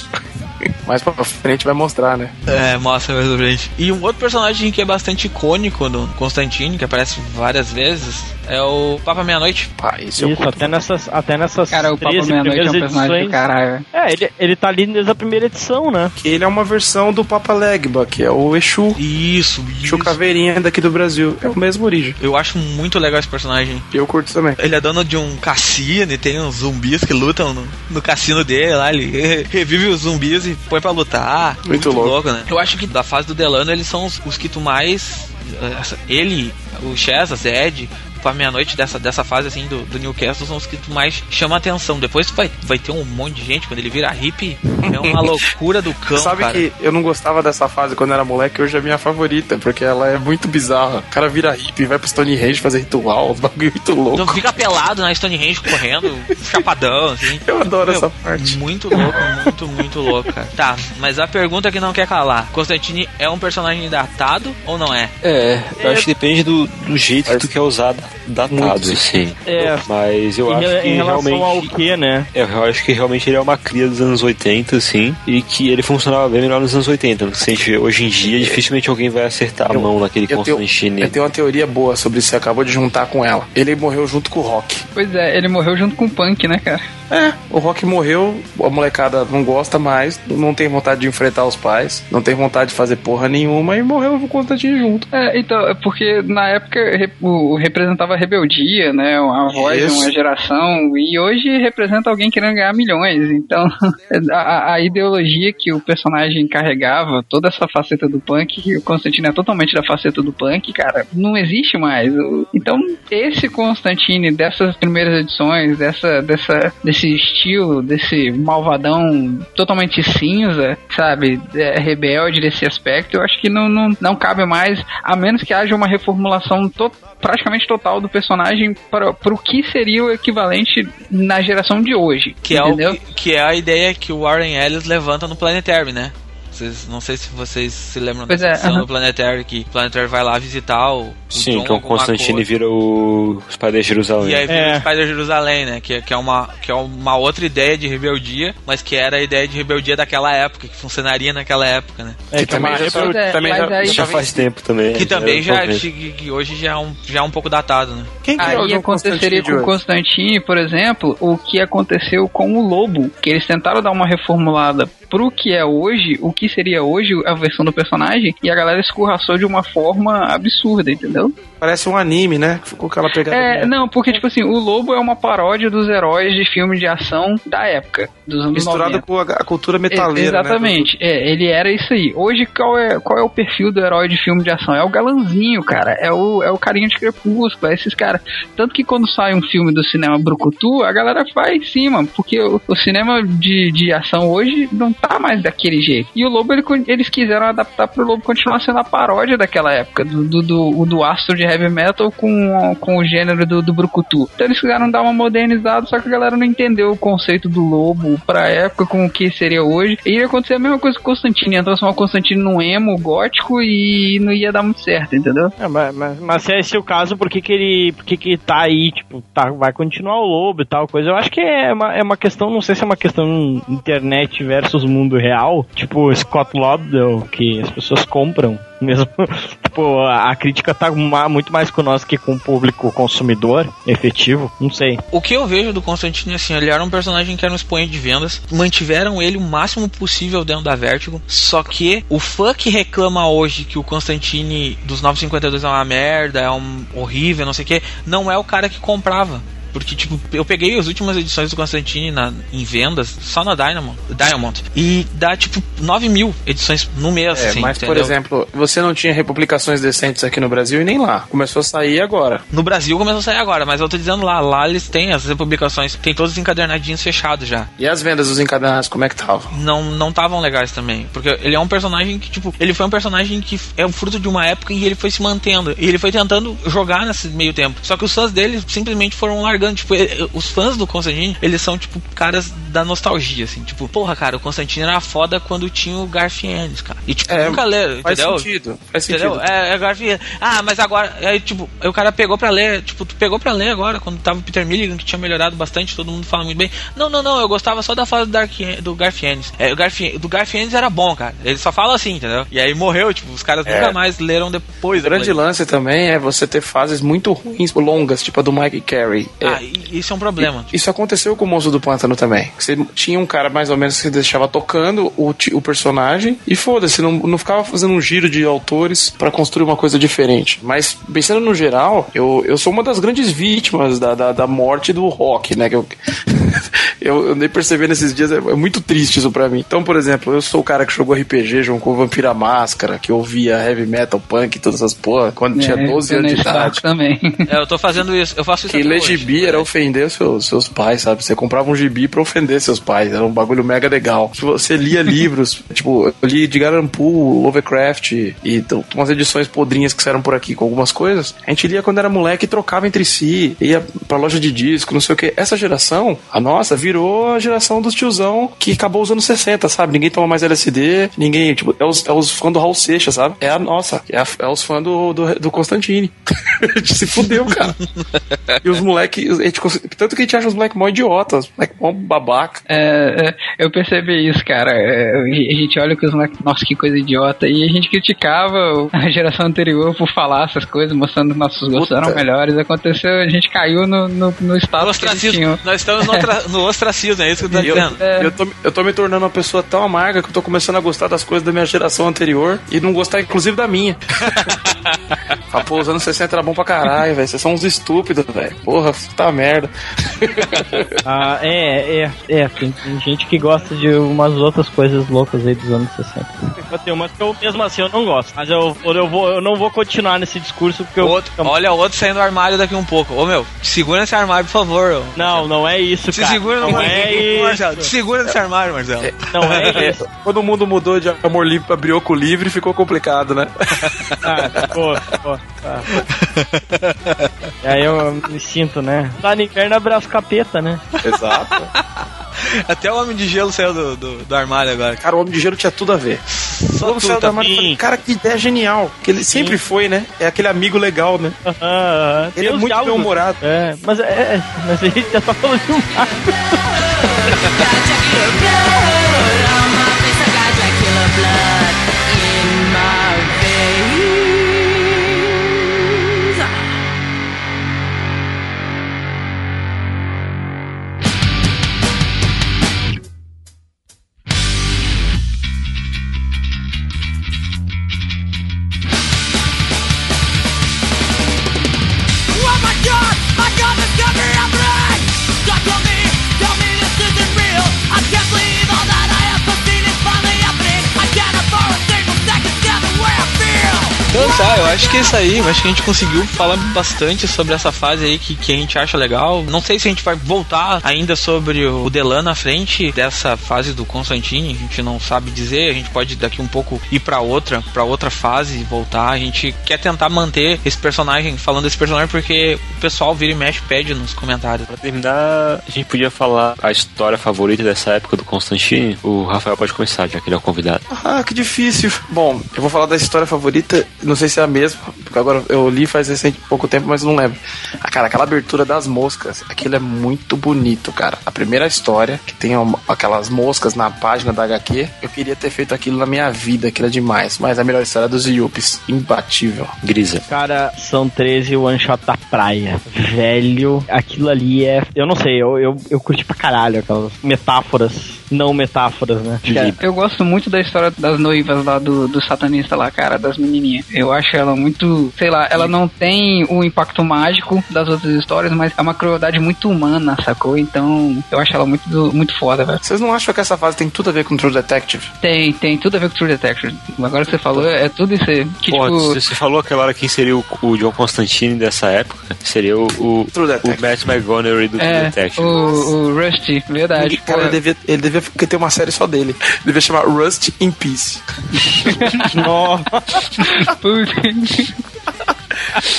Mais pra frente vai mostrar, né? É, mostra mais pra frente. E um outro personagem que é bastante icônico no Constantine, que aparece várias vezes, é o Papa Meia-Noite. Esse Isso, até nessas, até nessas Cara, o Papa Meia-Noite é um personagem edições. do caralho. É, ele, ele tá ali desde a primeira edição, né? Que ele é uma versão do Papa Legba, que é o Exu. Isso, isso. Exu Caveirinha daqui do Brasil. É o mesmo origem. Eu acho muito legal esse personagem. Eu curto também. Ele é dono de um cassino e tem uns zumbis que lutam no, no cassino dele lá. Ele revive os zumbis e põe pra lutar. Muito, muito louco. louco. né? Eu acho que da fase do Delano eles são os, os que tu mais. Eh, ele, o Chess, a Zed, pra meia-noite dessa, dessa fase assim do, do Newcastle são os que mais chama atenção. Depois vai, vai ter um monte de gente, quando ele vira hippie, é uma loucura do cão. Sabe cara. que eu não gostava dessa fase quando era moleque, hoje é minha favorita, porque ela é muito bizarra. O cara vira hippie, vai pro Stonehenge fazer ritual, os bagulho muito louco. Então fica pelado na Stonehenge correndo, chapadão, assim. Eu adoro Meu, essa parte. Muito louco, muito, muito louco, cara. Tá, mas a pergunta que não quer calar: Constantine é um personagem datado ou não é? É, eu acho que depende do, do jeito que tu quer usar datado, Muito. sim. É. Mas eu acho que em relação realmente. ao que, né? É, Eu acho que realmente ele é uma cria dos anos 80, sim, e que ele funcionava bem melhor nos anos 80. Porque se a gente vê hoje em dia, dificilmente alguém vai acertar a Eu- mão naquele tenho, Constantine. eu tenho uma teoria boa sobre isso, você acabou de juntar com ela. Ele morreu junto com o Rock. Pois é, ele morreu junto com o Punk, né, cara? É, o Rock morreu, a molecada não gosta mais, não tem vontade de enfrentar os pais, não tem vontade de fazer porra nenhuma e morreu com o Constantine junto. É, então, é porque na época o, representava rebeldia, né? A voz de Isso. uma geração, e hoje representa alguém querendo ganhar milhões. Então, a, a- ideologia que o personagem carregava, toda essa faceta do punk, que o Constantine é totalmente da faceta do punk, cara, não existe mais. Então, esse Constantine dessas primeiras edições, dessa, dessa, desse estilo, desse malvadão totalmente cinza, sabe, é, rebelde desse aspecto, eu acho que não, não, não cabe mais, a menos que haja uma reformulação to- praticamente total do personagem para o que seria o equivalente na geração de hoje. Que é, o, que é a ideia que o Warren Ellis levanta no Planetary, né? Vocês, não sei se vocês se lembram Pois da é, sessão aham. do Planetary, que o Planetary vai lá visitar o, o Sim, John então o com uma Constantine vira o Spider Jerusalém. E aí vira É. o Spider Jerusalém, né? Que, é- que, é uma, que é uma outra ideia de rebeldia, mas que era a ideia de rebeldia daquela época, que funcionaria naquela época, né? É, Que também uma já- é, também já- aí- Já faz tempo também. Que é, também já, que, que hoje já é, um, já é um pouco datado, né? Quem que é o Aí aconteceria com o? Constantine, por exemplo, o que aconteceu com o Lobo, que eles tentaram dar uma reformulada pro que é hoje, o que seria hoje a versão do personagem, e a galera escorraçou de uma forma absurda, entendeu? Parece um anime, né? Ficou aquela pegada. É, não, porque, tipo assim, o Lobo é uma paródia dos heróis de filme de ação da época, dos anos Misturado 90. com a, a cultura É, metaleira. Exatamente, é, ele era isso aí. Hoje, qual é, qual é o perfil do herói de filme de ação? É o galanzinho, cara. É o, é o carinha de crepúsculo, é esses caras. Tanto que quando sai um filme do cinema Brucutu, a galera vai em cima, porque o, o cinema de, de ação hoje não tá mais daquele jeito. E o Lobo, ele eles quiseram adaptar pro Lobo continuar sendo a paródia daquela época, do, do, do, do astro de heavy metal com, com o gênero do, do Brucutu. Então eles quiseram dar uma modernizada, só que a galera não entendeu o conceito do Lobo pra época, com o que seria hoje. E ia acontecer a mesma coisa com Constantine, ia transformar o Constantine num emo gótico e não ia dar muito certo, entendeu? É, mas, mas, mas se é esse o caso, por que, que ele. Por que, que tá aí, tipo, tá, vai continuar o lobo e tal coisa? Eu acho que é uma, é uma questão, não sei se é uma questão internet versus mundo real, tipo Scott Lobdell, que as pessoas compram mesmo. tipo, a, crítica tá muito mais com nós que com o público consumidor efetivo, não sei. O que eu vejo do Constantine, assim, ele era um personagem que era um expoente de vendas, mantiveram ele o máximo possível dentro da Vertigo, só que o fã que reclama hoje que o Constantine dos 952 é uma merda, é um horrível, não sei o que, não é o cara que comprava. Porque, tipo, eu peguei as últimas edições do Constantine na, em vendas, só na Diamond, Diamond, e dá, tipo, 9 mil edições no mês, É, assim, mas, por entendeu? exemplo, você não tinha republicações decentes aqui no Brasil e nem lá. Começou a sair agora. No Brasil começou a sair agora, mas eu tô dizendo lá, lá eles têm as publicações, tem todos os encadernadinhos fechados já. E as vendas dos encadernados, como é que estavam? não não estavam legais também. Porque ele é um personagem que, tipo, ele foi um personagem que é o fruto de uma época e ele foi se mantendo. E ele foi tentando jogar nesse meio tempo. Só que os fãs dele simplesmente foram largando. Tipo, eh, os fãs do Constantine, eles são, tipo, caras da nostalgia, assim. Tipo, porra, cara, o Constantine era foda quando tinha o Garfienes, cara. E, tipo, É, nunca leram, Faz entendeu? sentido. Faz Entendeu? sentido. É, é. Ah, mas agora. Aí, tipo, aí o cara pegou pra ler. Tipo, tu pegou pra ler agora, quando tava o Peter Milligan, que tinha melhorado bastante, todo mundo fala muito bem. Não, não, não, eu gostava só da fase do, Dark, do Garfienes. É, o Garfie, do Garfienes era bom, cara. Ele só fala assim, entendeu? E aí morreu, tipo, os caras É. nunca mais leram depois. O grande lance também é você ter fases muito ruins, longas, tipo a do Mike Carey. É, Ah, isso é um problema. Isso aconteceu com o Monstro do Pântano também. Você tinha um cara mais ou menos que deixava tocando o, o personagem e foda-se, não, não ficava fazendo um giro de autores pra construir uma coisa diferente. Mas pensando no geral, eu, eu sou uma das grandes vítimas da, da, da morte do rock, né? Que eu, eu, eu nem percebi nesses dias, é, é muito triste isso pra mim. Então, por exemplo, eu sou o cara que jogou RPG, jogou Vampira Máscara, que ouvia heavy metal, punk, todas essas porra, quando tinha É, 12 tô anos de idade. também. É, eu tô fazendo isso, eu faço isso Que hoje. Gibi era ofender seus, seus pais, sabe? Você comprava um gibi pra ofender seus pais. Era um bagulho mega legal. Você lia livros, tipo, eu li de Garampu, Lovecraft e então, umas edições podrinhas que saíram por aqui com algumas coisas. A gente lia quando era moleque e trocava entre si, ia pra loja de disco, não sei o que. Essa geração, a nossa, virou a geração dos tiozão que acabou os anos 60, sabe? Ninguém toma mais LSD, ninguém, tipo, é os, é os fãs do Raul Seixas, sabe? É a nossa, é, a, é os fãs do, do, do Constantine. a gente se fudeu, cara. e os moleques, tanto que a gente acha os mó idiotas, moleque mó babaca. É, é, eu percebi isso, cara. É, a gente olha que os moleques, nossa, que coisa idiota. E a gente criticava a geração anterior por falar essas coisas, mostrando que nossos gostos Puta. eram melhores. Aconteceu, a gente caiu no, no, no estado ostracismo. Nós estamos no, otra, no ostracismo, é isso que eu tô dizendo. Eu, é. eu, tô, eu tô me tornando uma pessoa tão amarga que eu tô começando a gostar das coisas da minha geração anterior e não gostar, inclusive, da minha. Ah, pô, os anos 60 era bom pra caralho, velho. Vocês são uns estúpidos, velho. Porra, tá merda. ah, é, é, é. Tem, tem, gente que gosta de umas outras coisas loucas aí dos anos 60. Tem umas que eu, mesmo assim, eu não gosto. Mas eu, eu, vou, eu não vou continuar nesse discurso porque outro, eu... Olha, outro saindo do armário daqui um pouco. Ô, meu, segura esse armário, por favor. Não, não é isso, Se cara. segura não no é isso. Marcelo. segura nesse armário, Marcelo. É, não é isso. Quando o mundo mudou de amor livre pra brioco livre, ficou complicado, né? ah, pô, pô. Tá. e aí eu me sinto, né? Tá no inverno abraço capeta, né? Exato. Até o Homem de Gelo saiu do, do, do, armário agora. Cara, o Homem de Gelo tinha tudo a ver. Só Logo saiu do armário falei, cara, que ideia genial. Que ele Sim. sempre foi, né? É aquele amigo legal, né? Uh -huh. Ele Tem é muito bem-humorado. É, mas, é, é, mas a gente já tá falando de um Tá, eu acho que é isso aí. Eu acho que a gente conseguiu falar bastante sobre essa fase aí que, que a gente acha legal. Não sei se a gente vai voltar ainda sobre o Delan na frente dessa fase do Constantine. A gente não sabe dizer. A gente pode daqui um pouco ir para outra, para outra fase e voltar. A gente quer tentar manter esse personagem, falando desse personagem, porque o pessoal vira e mexe pede nos comentários. Pra terminar, a gente podia falar a história favorita dessa época do Constantine. O Rafael pode começar, já que ele é o convidado. Ah, que difícil. Bom, eu vou falar da história favorita. Não sei sei se é a mesma, porque agora eu li faz recente pouco tempo, mas não lembro. Ah, cara, aquela abertura das moscas, aquilo é muito bonito, cara. A primeira história, que tem uma, aquelas moscas na página da HQ, eu queria ter feito aquilo na minha vida, aquilo é demais. Mas a melhor história é dos Yuppies, imbatível. Grisa. Cara, são 13 one shot da praia. Velho, aquilo ali é. Eu não sei, eu, eu, eu curti pra caralho aquelas metáforas não metáforas, né? eu gosto muito da história das noivas lá do, do satanista lá, cara, das menininhas. Eu acho ela muito, sei lá, ela não tem o impacto mágico das outras histórias, mas é uma crueldade muito humana, sacou? Então, eu acho ela muito, muito foda, velho. Vocês não acham que essa fase tem tudo a ver com True Detective? Tem, tem tudo a ver com True Detective. Agora que você falou, é tudo isso aí. Que, Pô, tipo... você falou aquela hora quem seria o, o John Constantine dessa época, seria o, o, True Detective. o Matt McGonery do é, True Detective. O, o Rusty, verdade. cara, ele devia, ele devia ter uma série só dele. Devia chamar Rust in Peace. Nossa.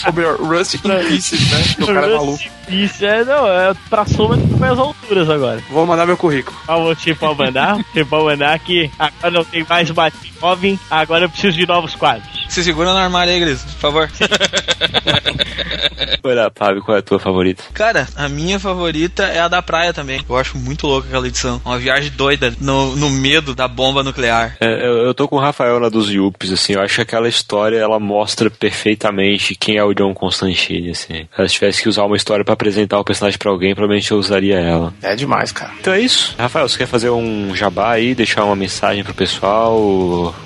Ou melhor, Rust in Pieces, né? o cara é maluco. Isso é, não, é pra soma de as alturas agora. Vou mandar meu currículo. Ah, vou te mandar? Pode mandar que agora não tem mais Batmóvel, agora eu preciso de novos quadros. Se segura no armário aí, Gris, por favor. Olha, Fábio, qual é a tua favorita? Cara, a minha favorita é a da praia também. Eu acho muito louca aquela edição. Uma viagem doida no, no medo da bomba nuclear. É, eu, eu tô com o Rafael na dos Yuppies, assim, eu acho que aquela história, ela mostra perfeitamente quem é o John Constantine, assim. Se ela tivesse que usar uma história para apresentar o personagem para alguém, provavelmente eu usaria ela. É demais, cara. Então é isso. Rafael, você quer fazer um jabá aí, deixar uma mensagem pro pessoal,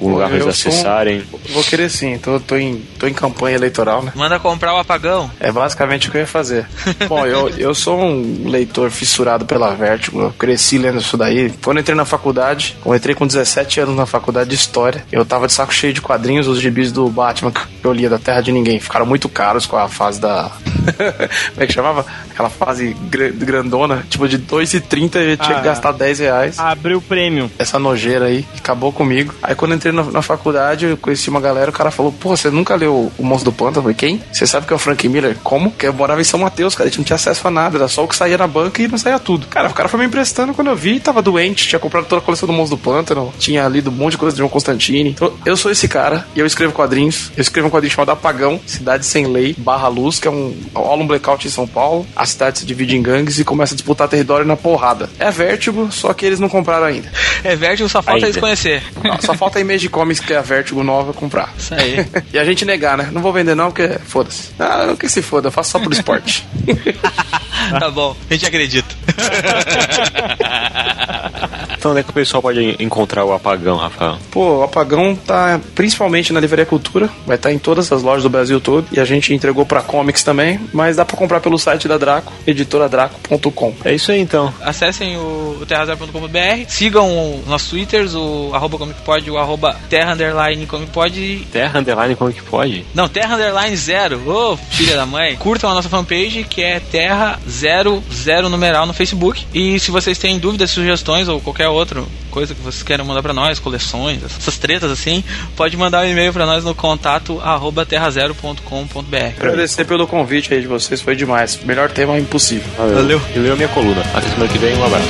um lugar pra eles acessarem? Um... Vou querer sim, tô, tô, em, tô em campanha eleitoral, né? Manda comprar o apagão. É basicamente o que eu ia fazer. Bom, eu, eu sou um leitor fissurado pela Vertigo, eu cresci lendo isso daí. Quando entrei na faculdade, eu entrei com 17 anos na faculdade de História, eu tava de saco cheio de quadrinhos, os gibis do Batman que eu lia da Terra de Ninguém. Ficaram muito caros com a fase da... Como é que chamava? Aquela fase gr- grandona, tipo de 2,30 eu tinha Ah. que gastar 10 reais. Abriu o prêmio. Essa nojeira aí, acabou comigo. Aí quando eu entrei na, na faculdade, eu conheci uma galera, o cara falou, pô, você nunca leu O Monstro do Pântano? Eu falei, quem? Você sabe que é o Frank Miller? Como? Porque eu morava em São Mateus, cara, a gente não tinha acesso a nada, era só o que saía na banca e não saía tudo. Cara, o cara foi me emprestando quando eu vi, tava doente, tinha comprado toda a coleção do Monstro do Pântano, tinha lido um monte de coisa de João Constantine. Então, eu sou esse cara e eu escrevo quadrinhos. Eu escrevo um quadrinho chamado Apagão, Cidade Sem Lei, Barra Luz, que é um rola um blackout em São Paulo. A cidade se divide em gangues e começa a disputar território na porrada. É Vertigo, só que eles não compraram ainda. É Vértigo, só falta Ainda. eles conhecer. Não, só falta a Image Comics, que é a Vertigo nova, comprar. Isso aí. e a gente negar, né? Não vou vender não, porque foda-se. Ah, não que se foda, eu faço só por esporte. tá bom, a gente acredita. Então onde é que o pessoal pode encontrar o apagão, Rafael? Pô, o Apagão tá principalmente na Livraria Cultura, vai estar em todas as lojas do Brasil todo, e a gente entregou pra comics também, mas dá pra comprar pelo site da Draco, editoradraco.com. É isso aí então. Acessem o, o terrazero.com.br, sigam os nossos twitters, o arroba comicpod, o arroba terra underline comicpod. Terra Underline como que pode? Não, terra underline zero. Ô, filha da mãe. Curtam a nossa fanpage, que é terra zero zero numeral no Facebook. E se vocês têm dúvidas, sugestões ou qualquer outra coisa que vocês queiram mandar pra nós, coleções, essas tretas assim, pode mandar um e-mail pra nós no contato arroba terrazero.com.br. Agradecer pelo convite aí de vocês, foi demais. Melhor tema impossível. Valeu. E leu a minha coluna. Até semana que vem, um abraço.